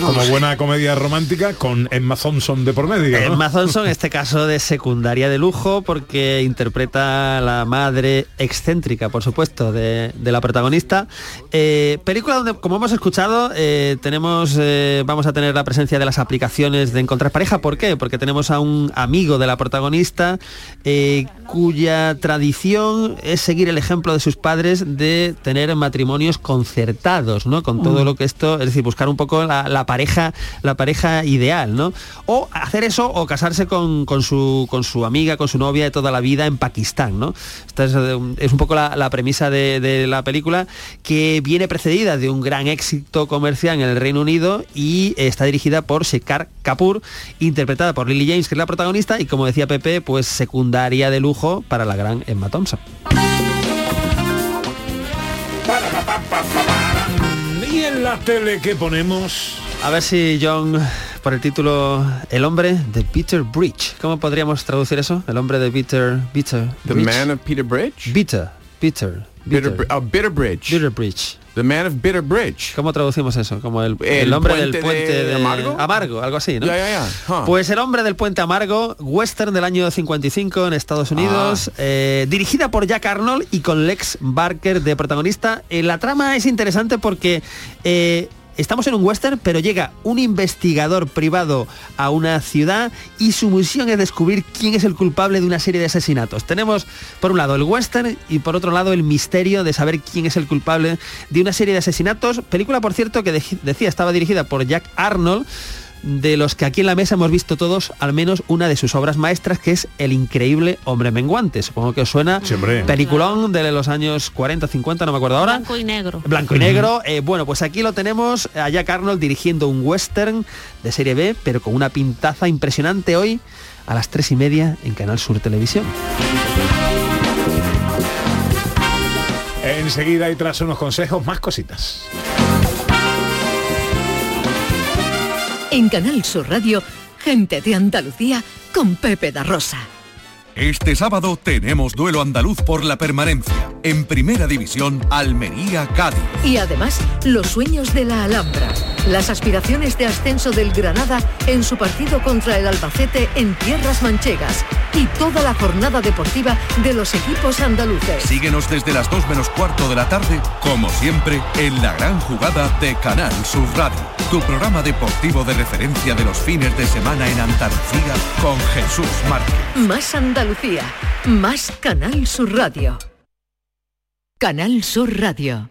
Como buena comedia romántica con Emma Thompson de por medio. ¿no? Emma Thompson, en este caso de secundaria de lujo, porque interpreta a la madre excéntrica, por supuesto, de, de la protagonista. Eh, película donde, como hemos escuchado, eh, tenemos, eh, vamos a tener la presencia de las aplicaciones de encontrar pareja. ¿Por qué? Porque tenemos a un amigo de la protagonista eh, cuya tradición es seguir el ejemplo de sus padres de tener matrimonios concertados, ¿no? Con todo Mm. lo que esto, es decir, buscar un poco la, la pareja, la pareja ideal, ¿no? O hacer eso o casarse con, con su, con su amiga, con su novia de toda la vida en Pakistán, ¿no? Esta es, eh, un- poco la, premisa de, la película que viene precedida de un gran éxito comercial en el Reino Unido y está dirigida por Shekhar Kapoor, interpretada por Lily James, que es la protagonista, y como decía Pepe, pues secundaria de lujo para la gran Emma Thompson. Y en la tele que ponemos... A ver si John, por el título El hombre de Peter Bridge. ¿Cómo podríamos traducir eso? El hombre de Peter... Peter The Bridge. Man of Peter Bridge? Peter. Peter. Bitter, oh, Bitter Bridge. Bitter Bridge. The Man of Bitter Bridge. ¿Cómo traducimos eso? Como el, El el hombre puente del puente de de, Amargo? Amargo, algo así, ¿no? Huh. Pues El hombre del puente amargo, western del año 55 en Estados Unidos, eh, dirigida por Jack Arnold y con Lex Barker de protagonista. Eh, la trama es interesante porque eh, estamos en un western, pero llega un investigador privado a una ciudad y su misión es descubrir quién es el culpable de una serie de asesinatos. Tenemos por un lado el western y por otro lado el misterio de saber quién es el culpable de una serie de asesinatos. Película, por cierto, que de- decía estaba dirigida por Jack Arnold de los que aquí en la mesa hemos visto todos al menos una de sus obras maestras que es El increíble hombre menguante. Supongo que os suena Sí, hombre. peliculón de los años 40, 50, no me acuerdo ahora. Blanco y negro. Blanco y negro. Eh, bueno, pues aquí lo tenemos a Jack Arnold dirigiendo un western de serie B, pero con una pintaza impresionante hoy a las tres y media en Canal Sur Televisión. Enseguida y tras unos consejos, más cositas. En Canal Sur Radio, gente de Andalucía con Pepe da Rosa. Este sábado tenemos duelo andaluz por la permanencia. En Primera División, Almería Cádiz. Y además, los sueños de la Alhambra. Las aspiraciones de ascenso del Granada en su partido contra el Albacete en tierras manchegas. Y toda la jornada deportiva de los equipos andaluces. Síguenos desde las 2 menos cuarto de la tarde, como siempre, en la gran jugada de Canal Sur Radio. Tu programa deportivo de referencia de los fines de semana en Andalucía con Jesús Márquez. Más Andalucía. Más Canal Sur Radio. Canal Sur Radio.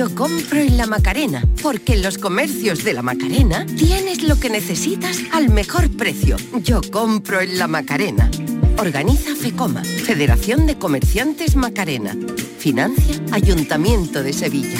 Yo compro en la Macarena, porque en los comercios de la Macarena tienes lo que necesitas al mejor precio. Yo compro en la Macarena. Organiza FECOMA, Federación de Comerciantes Macarena. Financia Ayuntamiento de Sevilla.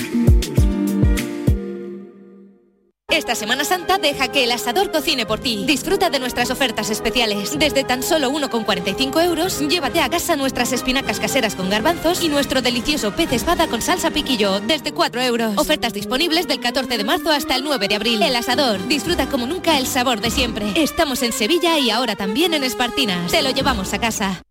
Esta Semana Santa deja que el asador cocine por ti. Disfruta de nuestras ofertas especiales. Desde tan solo 1,45 euros, llévate a casa nuestras espinacas caseras con garbanzos y nuestro delicioso pez espada con salsa piquillo, desde 4 euros. Ofertas disponibles del 14 de marzo hasta el 9 de abril. El asador, disfruta como nunca el sabor de siempre. Estamos en Sevilla y ahora también en Espartinas. Te lo llevamos a casa.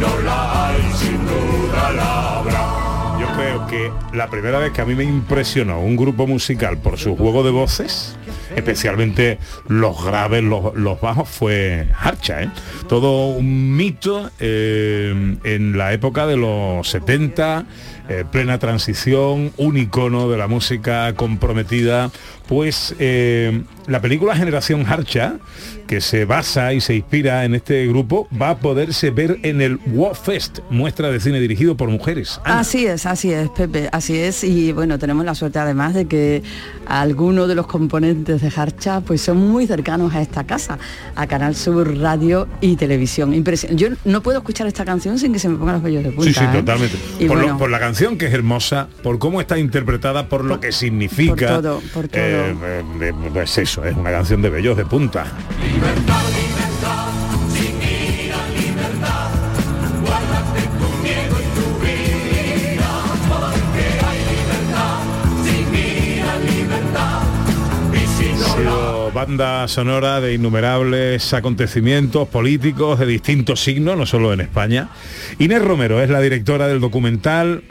no la hay, sin duda la. Yo creo que la primera vez que a mí me impresionó un grupo musical por su juego de voces, especialmente los graves, los, los bajos, fue Harcha. ¿eh? Todo un mito eh, en la época de los 70, eh, plena transición, un icono de la música comprometida. Pues eh, la película Generación Harcha, que se basa y se inspira en este grupo, va a poderse ver en el WOW Fest, muestra de cine dirigido por mujeres. Ana. Así es, así es, Pepe, así es. Y bueno, tenemos la suerte además de que algunos de los componentes de Harcha pues son muy cercanos a esta casa, a Canal Sur Radio y Televisión. Yo no puedo escuchar esta canción sin que se me pongan los vellos de punta. Sí, sí, ¿eh? totalmente. Y Por, lo- bueno. por la canción que es hermosa, por cómo está interpretada, por lo que significa. por todo, por todo. eh, eh, eh, pues eso, es una canción de bellos de punta. Banda sonora de innumerables acontecimientos políticos de distintos signos, no solo en España. Inés Romero es la directora del documental,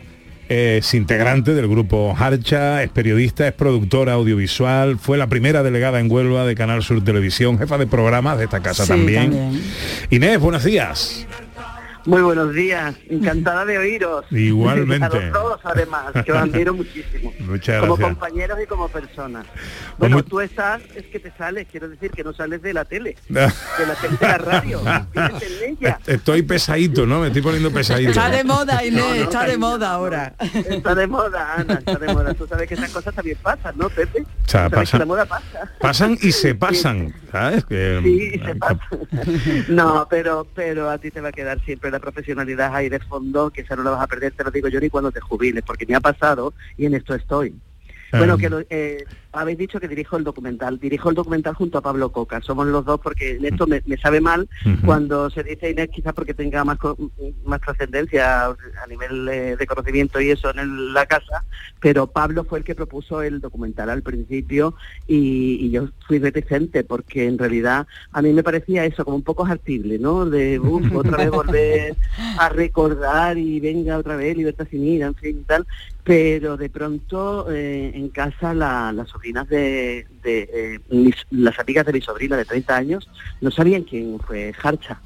es integrante del grupo Harcha, es periodista, es productora audiovisual, fue la primera delegada en Huelva de Canal Sur Televisión, jefa de programas de esta casa Sí, también. también. Inés, buenos días. Muy buenos días, encantada de oíros. Igualmente. A los dos, además, que os admiro muchísimo. Muchas como gracias. compañeros y como personas. Pues Bueno, tú estás, es que te sales, quiero decir que no sales de la tele, de la tele de la radio. Estoy pesadito, ¿no? Me estoy poniendo pesadito. Está de moda, Inés, No, no, está de moda ahora. Está de moda, Ana, está de moda. Tú sabes que esas cosas también pasan, ¿no, Pepe? O sea, pasan- la moda pasa. Pasan y se pasan, ¿sabes? Que, Sí, se pasa. No, pero pero a ti te va a quedar siempre profesionalidad ahí de fondo, que esa no la vas a perder, te lo digo yo ni cuando te jubiles, porque me ha pasado y en esto estoy. Bueno, que lo- eh, habéis dicho que dirijo el documental. Dirijo el documental junto a Pablo Coca. Somos los dos porque en esto me, me sabe mal cuando se dice Inés, quizás porque tenga más más trascendencia a nivel eh, de conocimiento y eso en el- la casa, pero Pablo fue el que propuso el documental al principio y, y yo fui reticente porque en realidad a mí me parecía eso como un poco hartible, ¿no? De uf, otra vez volver a recordar y venga otra vez Libertad sin ira, en fin y tal, pero de pronto eh, en casa la- las de, eh, mis- las amigas de mi sobrina de 30 años no sabían quién fue Harcha.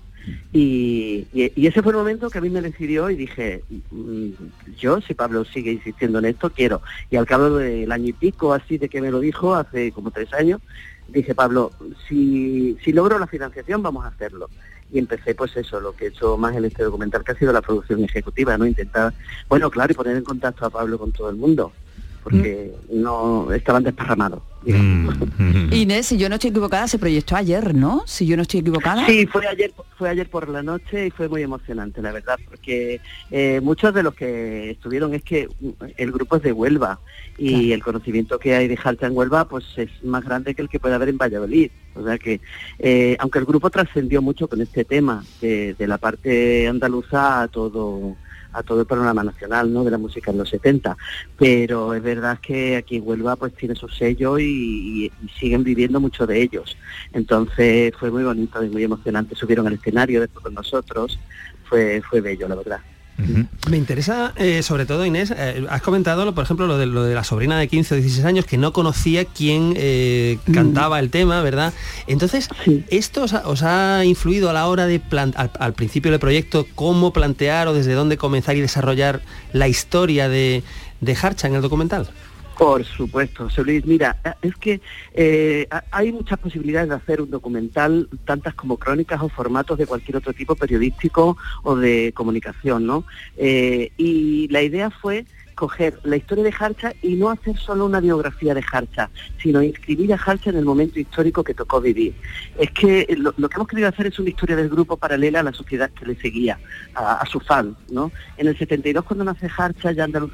Y, y- y ese fue el momento que a mí me decidió y dije, mm, yo si Pablo sigue insistiendo en esto, quiero. Y al cabo del año y pico así de que me lo dijo, hace como tres años, dije, Pablo, si, si logro la financiación vamos a hacerlo. Y empecé pues eso, lo que he hecho más en este documental, que ha sido la producción ejecutiva, ¿no? Intentar, bueno, claro, y poner en contacto a Pablo con todo el mundo, porque no estaban desparramados. Inés, si yo no estoy equivocada, se proyectó ayer, ¿no? Si yo no estoy equivocada. Sí, fue ayer, fue ayer por la noche y fue muy emocionante, la verdad, porque eh, muchos de los que estuvieron es que mm, el grupo es de Huelva y el conocimiento que hay de Jalta en Huelva pues es más grande que el que puede haber en Valladolid. O sea que, eh, aunque el grupo trascendió mucho con este tema, de, de la parte andaluza a todo a todo el panorama nacional ¿no? de la música en los 70 pero es verdad que aquí Huelva pues tiene su sello y siguen viviendo mucho de ellos. Entonces fue muy bonito y muy emocionante subieron al escenario después con nosotros. Fue fue bello la verdad Me interesa, eh, sobre todo Inés, eh, has comentado, por ejemplo, lo de, lo de la sobrina de 15 o 16 años que no conocía quién eh, cantaba el tema, ¿verdad? Entonces, ¿esto os ha, os ha influido a la hora de, plan- al, al principio del proyecto, cómo plantear o desde dónde comenzar y desarrollar la historia de, de Harcha en el documental? Por supuesto, José Luis. Mira, es que eh, ha- hay muchas posibilidades de hacer un documental, tantas como crónicas o formatos de cualquier otro tipo periodístico o de comunicación, ¿no? Eh, y la idea fue coger la historia de Harcha y no hacer solo una biografía de Harcha, sino inscribir a Harcha en el momento histórico que tocó vivir. Es que lo, lo que hemos querido hacer es una historia del grupo paralela a la sociedad que le seguía, a, a su fan, ¿no? En el 72 cuando nace Harcha ya Andaluz-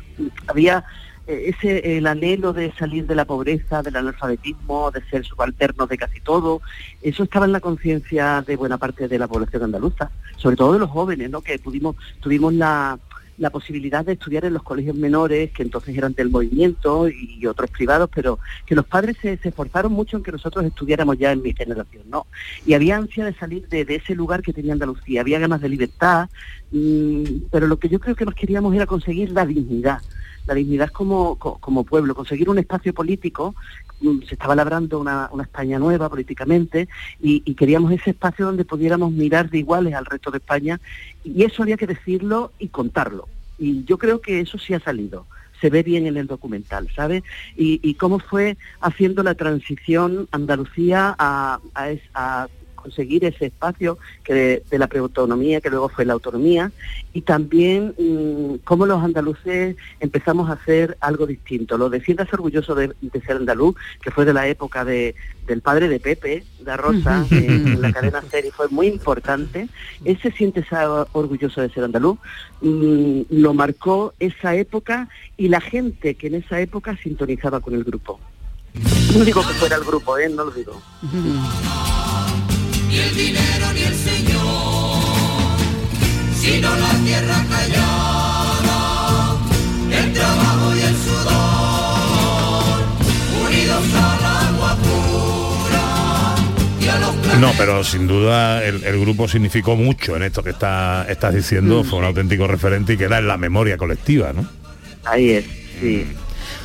había ese el anhelo de salir de la pobreza, del analfabetismo, de ser subalternos de casi todo, eso estaba en la conciencia de buena parte de la población andaluza, sobre todo de los jóvenes, ¿no? Que pudimos, tuvimos la, la posibilidad de estudiar en los colegios menores, que entonces eran del movimiento y otros privados, pero que los padres se, esforzaron mucho en que nosotros estudiáramos ya en mi generación, ¿no? Y había ansia de salir de, de ese lugar que tenía Andalucía, había ganas de libertad, mm, pero lo que yo creo que más queríamos era conseguir la dignidad, la dignidad como, co- como pueblo, conseguir un espacio político, mm, se estaba labrando una, una España nueva políticamente y, queríamos ese espacio donde pudiéramos mirar de iguales al resto de España y eso había que decirlo y contarlo. Y yo creo que eso sí ha salido, se ve bien en el documental, ¿sabes? Y, y cómo fue haciendo la transición Andalucía a, a a conseguir ese espacio que de, de la preautonomía que luego fue la autonomía y también mm, cómo los andaluces empezamos a hacer algo distinto. Lo de siéntase orgulloso de, de ser andaluz, que fue de la época de, del padre de Pepe, de Rosa, en la cadena serie, fue muy importante. Ese siente orgulloso de ser andaluz, mm, lo marcó esa época y la gente que en esa época sintonizaba con el grupo. No digo que fuera el grupo, ¿eh? no lo digo. Ni el dinero ni el Señor, sino la tierra callada, el trabajo y el sudor, unidos al agua pura y a los No, pero sin duda el, el grupo significó mucho en esto que está, estás diciendo, fue un auténtico referente y queda en la memoria colectiva, ¿no? Ahí es, sí.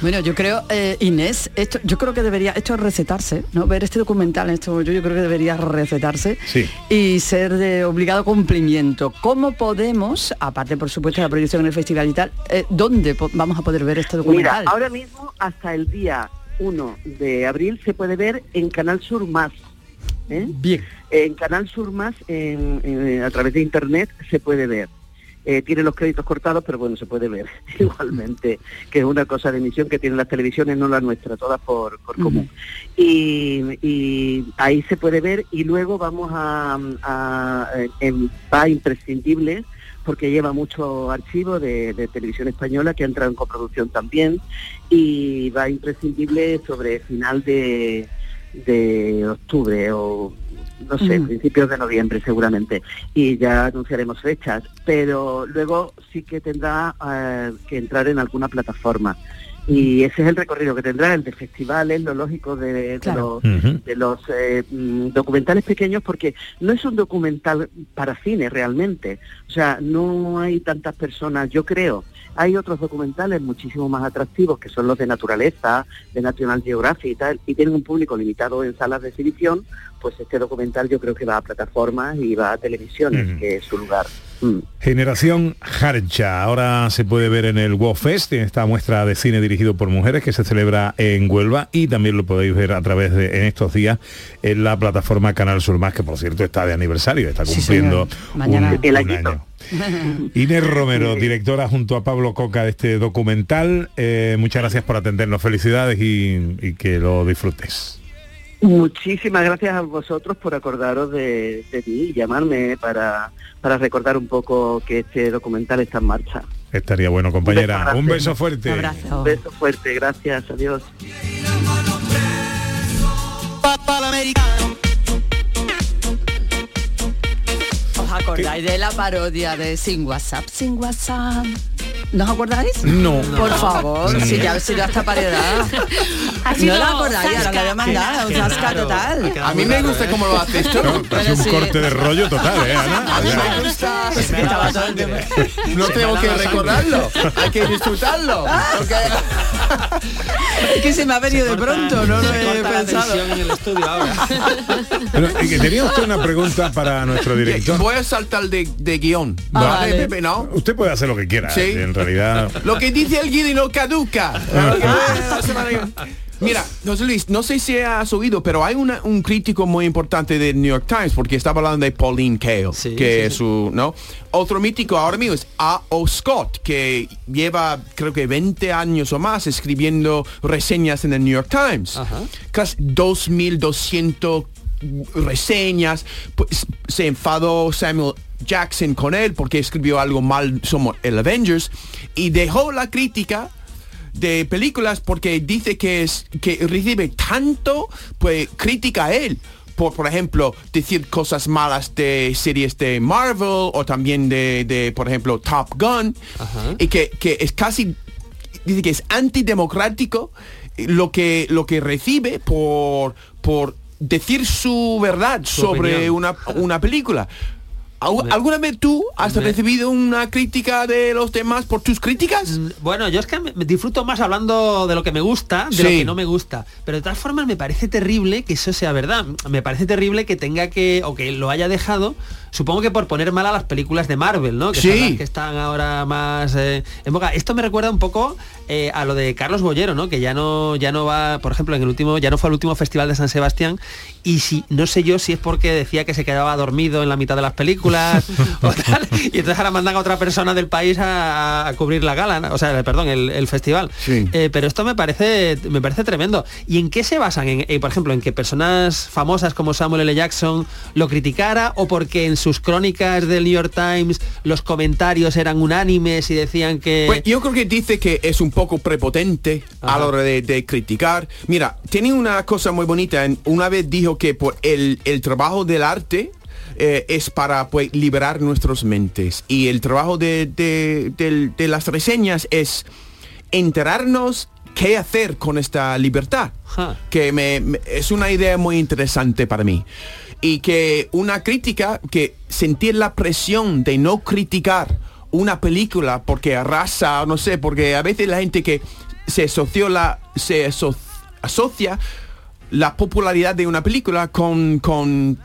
Bueno, yo creo, eh, Inés, esto, yo creo que debería, esto es recetarse, ¿no? Ver este documental en este momento, yo creo que debería recetarse Sí. y ser de obligado cumplimiento. ¿Cómo podemos, aparte por supuesto de la proyección en el festival y tal, eh, dónde vamos a poder ver este documental? Mira, ahora mismo hasta el día 1 de abril se puede ver en Canal Sur Más. ¿eh? Bien. En Canal Sur Más, en- en- a través de internet, se puede ver. Eh, tiene los créditos cortados, pero bueno, se puede ver igualmente, que es una cosa de emisión que tienen las televisiones, no la nuestra, todas por, por común. Y, y ahí se puede ver y luego vamos a, a- en, imprescindible porque lleva mucho archivo de, de televisión española que ha entrado en coproducción también y va imprescindible sobre final de, de octubre o no sé, Mm. principios de noviembre seguramente y ya anunciaremos fechas, pero luego sí que tendrá eh, que entrar en alguna plataforma y ese es el recorrido que tendrá el de festivales, lo lógico de, de Claro. los, Ujú. de los eh, mm, documentales pequeños porque no es un documental para cine realmente, o sea, no hay tantas personas, yo creo, hay otros documentales muchísimo más atractivos que son los de naturaleza, de National Geographic y tal, y tienen un público limitado en salas de exhibición, pues este documental yo creo que va a plataformas y va a televisiones, que es su lugar. Mm. Generación Harcha, ahora se puede ver en el WOW Fest, en esta muestra de cine dirigido por mujeres que se celebra en Huelva y también lo podéis ver a través de, en estos días, en la plataforma Canal Sur Más, que por cierto está de aniversario, está Sí, cumpliendo. Mañana. un, año. Inés Romero, directora junto a Pablo Coca de este documental, eh, muchas gracias por atendernos, felicidades y, y que lo disfrutes. Muchísimas gracias a vosotros por acordaros de, de mí y llamarme para, para recordar un poco que este documental está en marcha. Estaría bueno, compañera. Un beso fuerte. Un beso fuerte, gracias, adiós. ¿Os acordáis de la parodia de Sin WhatsApp, Sin WhatsApp? ¿No os acordáis? No. Por favor, No. si ya si ya está paredada. Ha no sido la acordáis, ahora la voy a mandar, un Qué zasca raro. total. A mí me gusta cómo lo haces tú. Es un sí. corte de rollo total, ¿eh, Ana? Me gusta. No tengo que recordarlo, hay que disfrutarlo. porque- Es que se me ha venido de pronto, no lo he pensado. en el estudio ahora. Pero, y que tenía usted una pregunta para nuestro director. Voy a saltar de, de guion. Ah, ¿Vale, vale. Pepe? ¿No? Usted puede hacer lo que quiera. Sí. En realidad. Lo que dice el guiri no caduca. Mira, José Luis, no sé si has oído, pero hay una- un crítico muy importante del New York Times, porque estaba hablando de Pauline Kael, que es su, ¿no? Otro mítico ahora mismo es A.O. Scott, que lleva creo que 20 años o más escribiendo reseñas en el New York Times. Casi 2.200 reseñas. Pues, se enfadó Samuel Jackson con él porque escribió algo mal sobre el Avengers y dejó la crítica de películas porque dice que es que recibe tanto pues crítica a él por por ejemplo decir cosas malas de series de Marvel o también de, de, por ejemplo Top Gun y que, que es casi dice que es antidemocrático lo que lo que recibe por por decir su verdad Su sobre una, una película. ¿Al- ¿Alguna vez tú has Me- recibido una crítica de los demás por tus críticas? Bueno, yo es que disfruto más hablando de lo que me gusta, de lo que no me gusta. Pero de todas formas me parece terrible que eso sea verdad. Me parece terrible que tenga que, o que lo haya dejado, supongo que por poner mal a las películas de Marvel, ¿no? Que Sí. las que están ahora más eh, en boga. Esto me recuerda un poco eh, a lo de Carlos Bollero, ¿no? Que ya no, ya no va, por ejemplo, en el último, ya no fue al último festival de San Sebastián. Y si, no sé yo si es porque decía que se quedaba dormido en la mitad de las películas o tal, y entonces ahora mandan a otra persona del país a, a cubrir la gala, ¿no? o sea, perdón, el, el festival. Eh, pero esto me parece, me parece tremendo. ¿Y en qué se basan? En, eh, por ejemplo, en que personas famosas como Samuel L. Jackson lo criticara o porque en sus crónicas del New York Times los comentarios eran unánimes y decían que... Pues yo creo que dice que es un poco prepotente a la hora de, de criticar. Mira, tiene una cosa muy bonita. Una vez dijo que por el, el trabajo del arte eh, es para pues, liberar nuestras mentes. Y el trabajo de, de- las reseñas es enterarnos qué hacer con esta libertad. Que me- me- es una idea muy interesante para mí. Y que una crítica, que sentir la presión de no criticar una película porque arrasa, no sé, porque a veces la gente que se asoció la se aso- asocia la popularidad de una película con con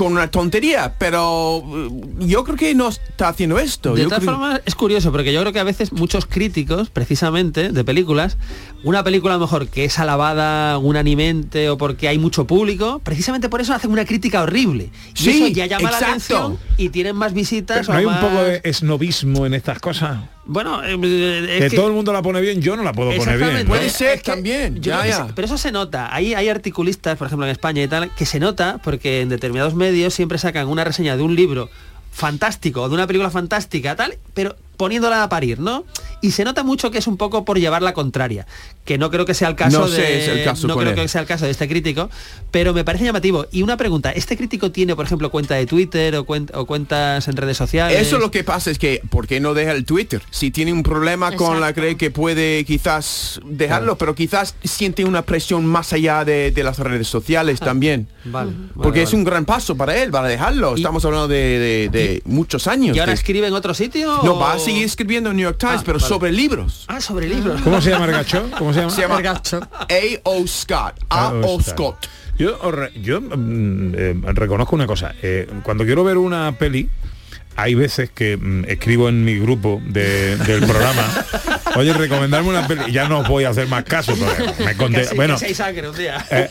con una tontería, pero eh, yo creo que no está haciendo esto. De todas creo- formas, es curioso, porque yo creo que a veces muchos críticos, precisamente, de películas, una película a lo mejor que es alabada unanimemente o porque hay mucho público, precisamente por eso hacen una crítica horrible. Y Sí, eso ya llama la exacto. atención y tienen más visitas ¿No o hay un poco de esnobismo en estas cosas? Bueno, eh, es que, que- todo el mundo la pone bien, yo no la puedo poner bien. Puede ser Es que también, ya, pero eso se nota. Ahí hay articulistas, por ejemplo en España y tal, que se nota porque en determinados medios siempre sacan una reseña de un libro fantástico de una película fantástica, tal, pero poniéndola a parir, ¿no? Y se nota mucho que es un poco por llevar la contraria, que no creo que sea el caso No de sé, es el caso no creo él. que sea el caso de este crítico, pero me parece llamativo. Y una pregunta, ¿este crítico tiene, por ejemplo, cuenta de Twitter o, cuen- o cuentas en redes sociales? Eso lo que pasa es que, ¿por qué no deja el Twitter? Si tiene un problema con la cree que puede quizás dejarlo, pero quizás siente una presión más allá de, de las redes sociales también. Vale, Porque vale, es un gran paso para él, para dejarlo. Estamos hablando de, de- de muchos años. ¿Y ahora escribe en otro sitio? no, o- va a seguir escribiendo en New York Times, Ah, pero vale. sobre libros. Ah, sobre libros. ¿Cómo se llama el gacho? ¿Cómo se llama? Se llama A.O. Scott. A.O. Scott. Yo mm, eh, reconozco una cosa. eh, cuando quiero ver una peli, hay veces que mm, escribo en mi grupo de- del programa, oye, recomendarme una peli. Ya no os voy a hacer más caso, porque me conté- Casi- bueno, casi hay sangre un día. eh,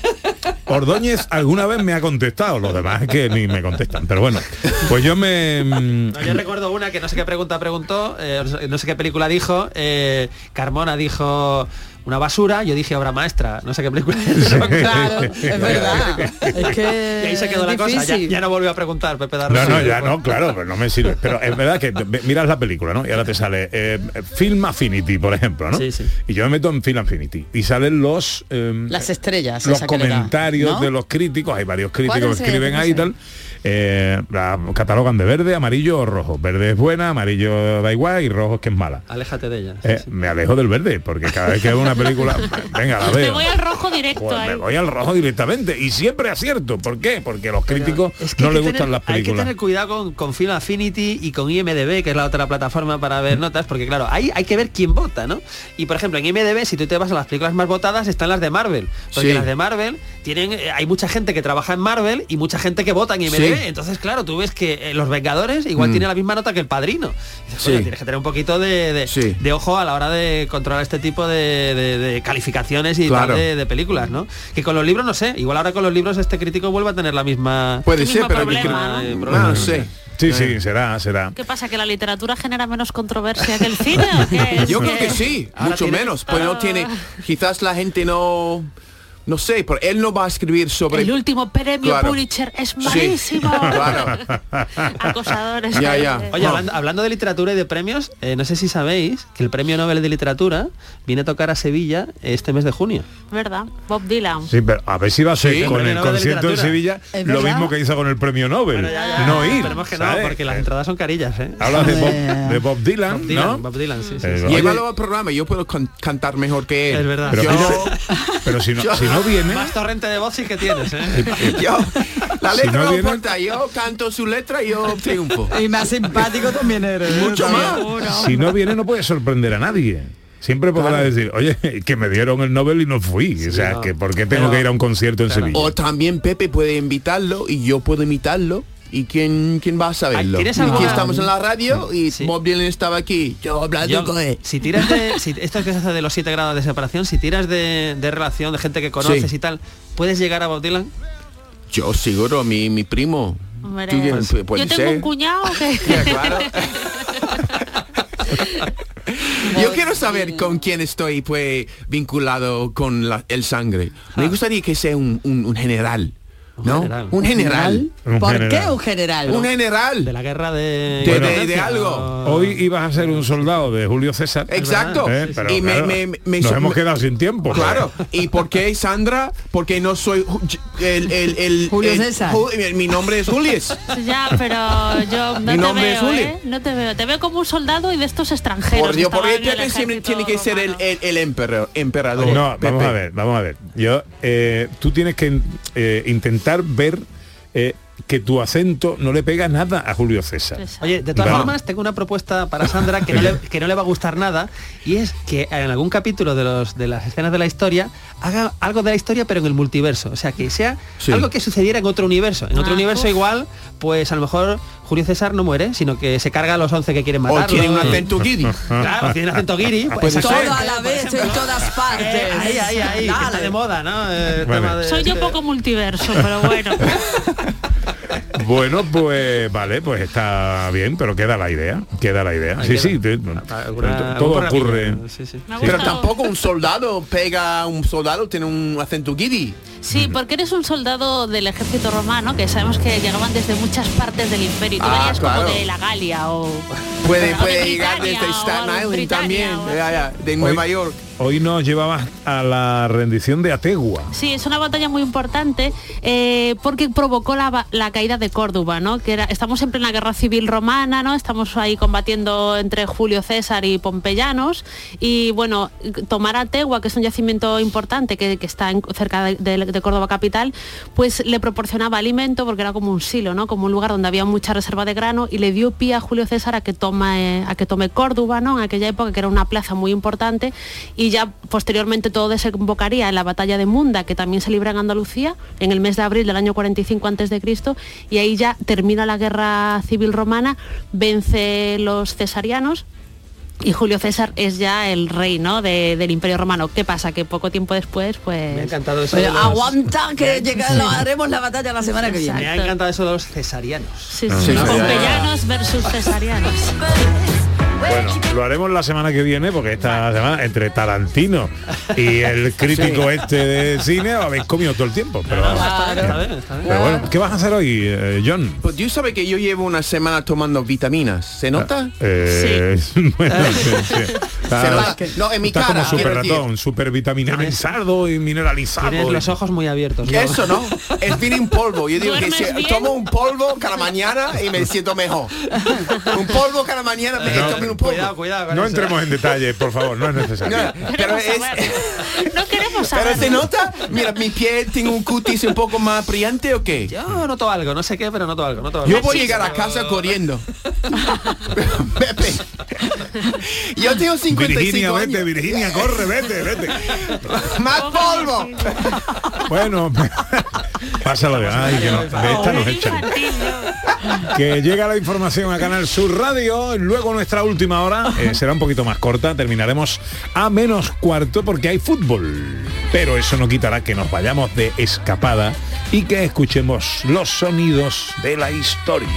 Ordóñez alguna vez me ha contestado, los demás es que ni me contestan. Pero bueno, pues yo me... mm, No, yo recuerdo una que no sé qué pregunta preguntó, eh, no sé- no sé qué película dijo, eh, Carmona dijo una basura, yo dije obra maestra, no sé qué película. Claro, es verdad. Es que y ahí se quedó la cosa, ya, no volvió a preguntar Pepe No, Darrosa. no, ya no, claro, pero no me sirve. Pero es verdad que miras la película, ¿no? Y ahora te sale eh, Film Affinity, por ejemplo, ¿no? Sí, sí. Y yo me meto en Film Affinity y salen los eh, Las estrellas. los comentarios ¿no? de los críticos, hay varios ¿Cuál críticos que escriben ahí y tal. Eh, la catalogan de verde, amarillo o rojo. Verde es buena, amarillo da igual y rojo es que es mala. Aléjate de ella. Eh, Me alejo del verde, porque cada vez que veo una película, venga, la Me veo. voy al rojo directo Pues me ahí. voy al rojo directamente y siempre acierto. ¿Por qué? Porque los críticos Es que no les gustan tener- las Hay que películas. tener cuidado con, con Film Affinity y con IMDB, que es la otra plataforma para ver notas, porque claro, ahí hay que ver quién vota, ¿no? Y por ejemplo, en IMDB, si tú te vas a las películas más votadas, están las de Marvel. Porque Sí. las de Marvel tienen, eh, hay mucha gente que trabaja en Marvel y mucha gente que vota en IMDB. Sí. Entonces, claro, tú ves que eh, Los Vengadores igual Mm. tiene la misma nota que el padrino. Y dices, Sí. "Coño, tienes que tener un poquito de, de- de ojo a la hora de controlar este tipo de, de- de calificaciones y Claro. tal de, de películas, ¿no? Que con los libros no sé, igual ahora con los libros este crítico vuelve a tener la misma Puede el ser, pero problema, que- ¿no? Eh, no, problema. no sé. Sí, sí, será, será. ¿Qué pasa? ¿Que la literatura genera menos controversia que el cine? o qué? Es Yo creo que sí, Ahora mucho tiene- menos. Pues no tiene, quizás la gente no, no sé, pero él no va a escribir sobre. El último premio Claro. Pulitzer es Sí, malísimo. claro. Acosadores. Ya, ya. Oye, hablando, hablando de literatura y de premios, eh, no sé si sabéis que el premio Nobel de Literatura viene a tocar a Sevilla este mes de junio. ¿Verdad? Bob Dylan. Sí, pero a ver si va a ser Sí, con el concierto en. Sevilla lo mismo que hizo con el premio Nobel. No ir. Esperemos que no, porque las entradas son carillas, ¿eh? Hablas de Bob, de Bob Dylan, Bob Dylan, ¿no? Bob Dylan, sí, sí, Eh, Llévalo al programa, yo puedo can- cantar mejor que él. Es verdad. Pero, Yo- pero si no, Yo- si no viene, Más torrente de voz sí que tienes, ¿eh? yo- la Si letra no no, viene- importa, yo canto su letra y yo triunfo. Y más simpático también eres. ¿eh? Mucho más. si no viene no puede sorprender a nadie. Siempre podrá Claro. decir, oye, que me dieron el Nobel y no fui. o sea, no. que ¿por qué tengo Pero- que ir a un concierto en Sevilla? O también Pepe puede invitarlo y yo puedo imitarlo. ¿Y quién, quién va a saberlo? ¿tienes Y aquí alguna- estamos en la radio y Bob Dylan estaba aquí. Yo hablando Yo, con él. si tiras de si, esto que se hace de los 7 grados de separación si tiras de, de relación de gente que conoces Sí. y tal puedes llegar a Bob Dylan Yo seguro, mi, mi primo. Hombre, Tú tienes- pu- puede Yo tengo ser. un cuñado que... Claro. Yo quiero saber con quién estoy pues vinculado con la- el sangre. Me gustaría que sea un, un- un general. ¿No? general. Un general. Un ¿Por general. qué un general? Un general. de la guerra de De- de- independencia, de algo. Hoy ibas a ser un soldado de Julio César. Exacto. Eh, pero Y me- claro, me- me- nos me- hemos quedado sin tiempo. Claro. ¿Y por qué Sandra? Porque no soy el, el, el- Julio el- César. Mi- nombre es Julius. Ya, pero yo no Mi te nombre es veo, Juli. ¿eh? No te veo. Te veo como un soldado y de estos extranjeros. Por Dios, el Pepe siempre tiene que ser el, romano. el, el emperador. emperador No, vamos a ver, vamos a ver. Yo, eh, tú tienes que eh, ver eh, que tu acento no le pega nada a Julio César. Oye, de todas formas, tengo una propuesta para Sandra que no, le, que no le va a gustar nada y es que en algún capítulo de, los, de las escenas de la historia haga algo de la historia pero en el multiverso. O sea, que sea Sí. algo que sucediera en otro universo. En otro Ah, universo uf. igual, pues a lo mejor Julio César no muere, sino que se carga a los 11 que quieren O matar. tiene un acento guiri. Claro, tiene un acento guiri. pues, ser. Todo a la vez, en todas partes. Eh, ahí, ahí, ahí, que Dale. está de moda, ¿no? Eh, Bueno. tema de- Soy yo poco multiverso, pero bueno. Bueno, pues vale, pues está bien, pero queda la idea, queda la idea. Sí, sí, te- alguna- todo ocurre. programilla, sí, sí. Pero tampoco un soldado pega, un soldado tiene un acento guiri. Sí, porque eres un soldado del ejército romano, que sabemos que llegaban desde muchas partes del imperio. Y tú Ah, venías claro. como de la Galia o... Puede, o de puede llegar Britania, desde o Staten algo, Island Britania, también, o- ya, ya, de Nueva Hoy- York. Hoy nos llevabas a la rendición de Ategua. Sí, es una batalla muy importante eh, porque provocó la, caída de Córdoba, ¿no? Que era, estamos siempre en la guerra civil romana, ¿no? Estamos ahí combatiendo entre Julio César y pompeyanos y bueno, tomar Ategua, que es un yacimiento importante que, que está en- cerca de, de- de Córdoba capital, pues le proporcionaba alimento porque era como un silo, ¿no? Como un lugar donde había mucha reserva de grano y le dio pie a Julio César a que tome, a que tome Córdoba, ¿no? En aquella época que era una plaza muy importante y ya posteriormente todo desembocaría en la batalla de Munda, que también se libra en Andalucía en el mes de abril del año 45 antes de Cristo y ahí ya termina la guerra civil romana, vence los cesarianos y Julio César es ya el rey ¿no? de- del Imperio Romano. ¿Qué pasa? Que poco tiempo después, pues... Me ha encantado eso. Oye, de los- aguanta que llega, lo haremos la batalla la semana que viene. Me ha encantado eso de los cesarianos. Sí, Ah, sí, sí, sí. pompeyanos versus cesarianos. Bueno, lo haremos la semana que viene porque esta semana entre Tarantino y el crítico este de cine habéis comido todo el tiempo. Pero, Está bien, está bien, está bien. pero bueno, ¿qué vas a hacer hoy, eh, John? Pues tú sabes que yo llevo una semana tomando vitaminas. ¿Se nota? Eh, bueno, sí, Se nota. No, en mi está cara, como super ratón, super vitaminizado y mineralizado. Tienes los ojos muy abiertos. Eso no, es bien en polvo. Yo digo que ¿Duermes si tomo un polvo cada mañana y me siento mejor. Un polvo cada mañana me No, un. Cuidado, cuidado. con No eso. entremos en detalles, por favor, no es necesario. No, pero Queremos es, saber. No queremos pero saber. se nota, mira, mi piel tiene un cutis un poco más brillante o qué? Yo noto algo, no sé qué, pero noto algo. Noto algo. Yo voy a llegar a casa corriendo. Pepe. Yo tengo 55 Virginia, años. vete, Virginia, corre, vete, vete. Más polvo. Bueno, pásalo de ay, que no, de esta nos echan. Que llega la información a Canal Sur Radio, luego nuestra última hora eh, será un poquito más corta, terminaremos a menos cuarto porque hay fútbol. Pero eso no quitará que nos vayamos de escapada y que escuchemos los sonidos de la historia.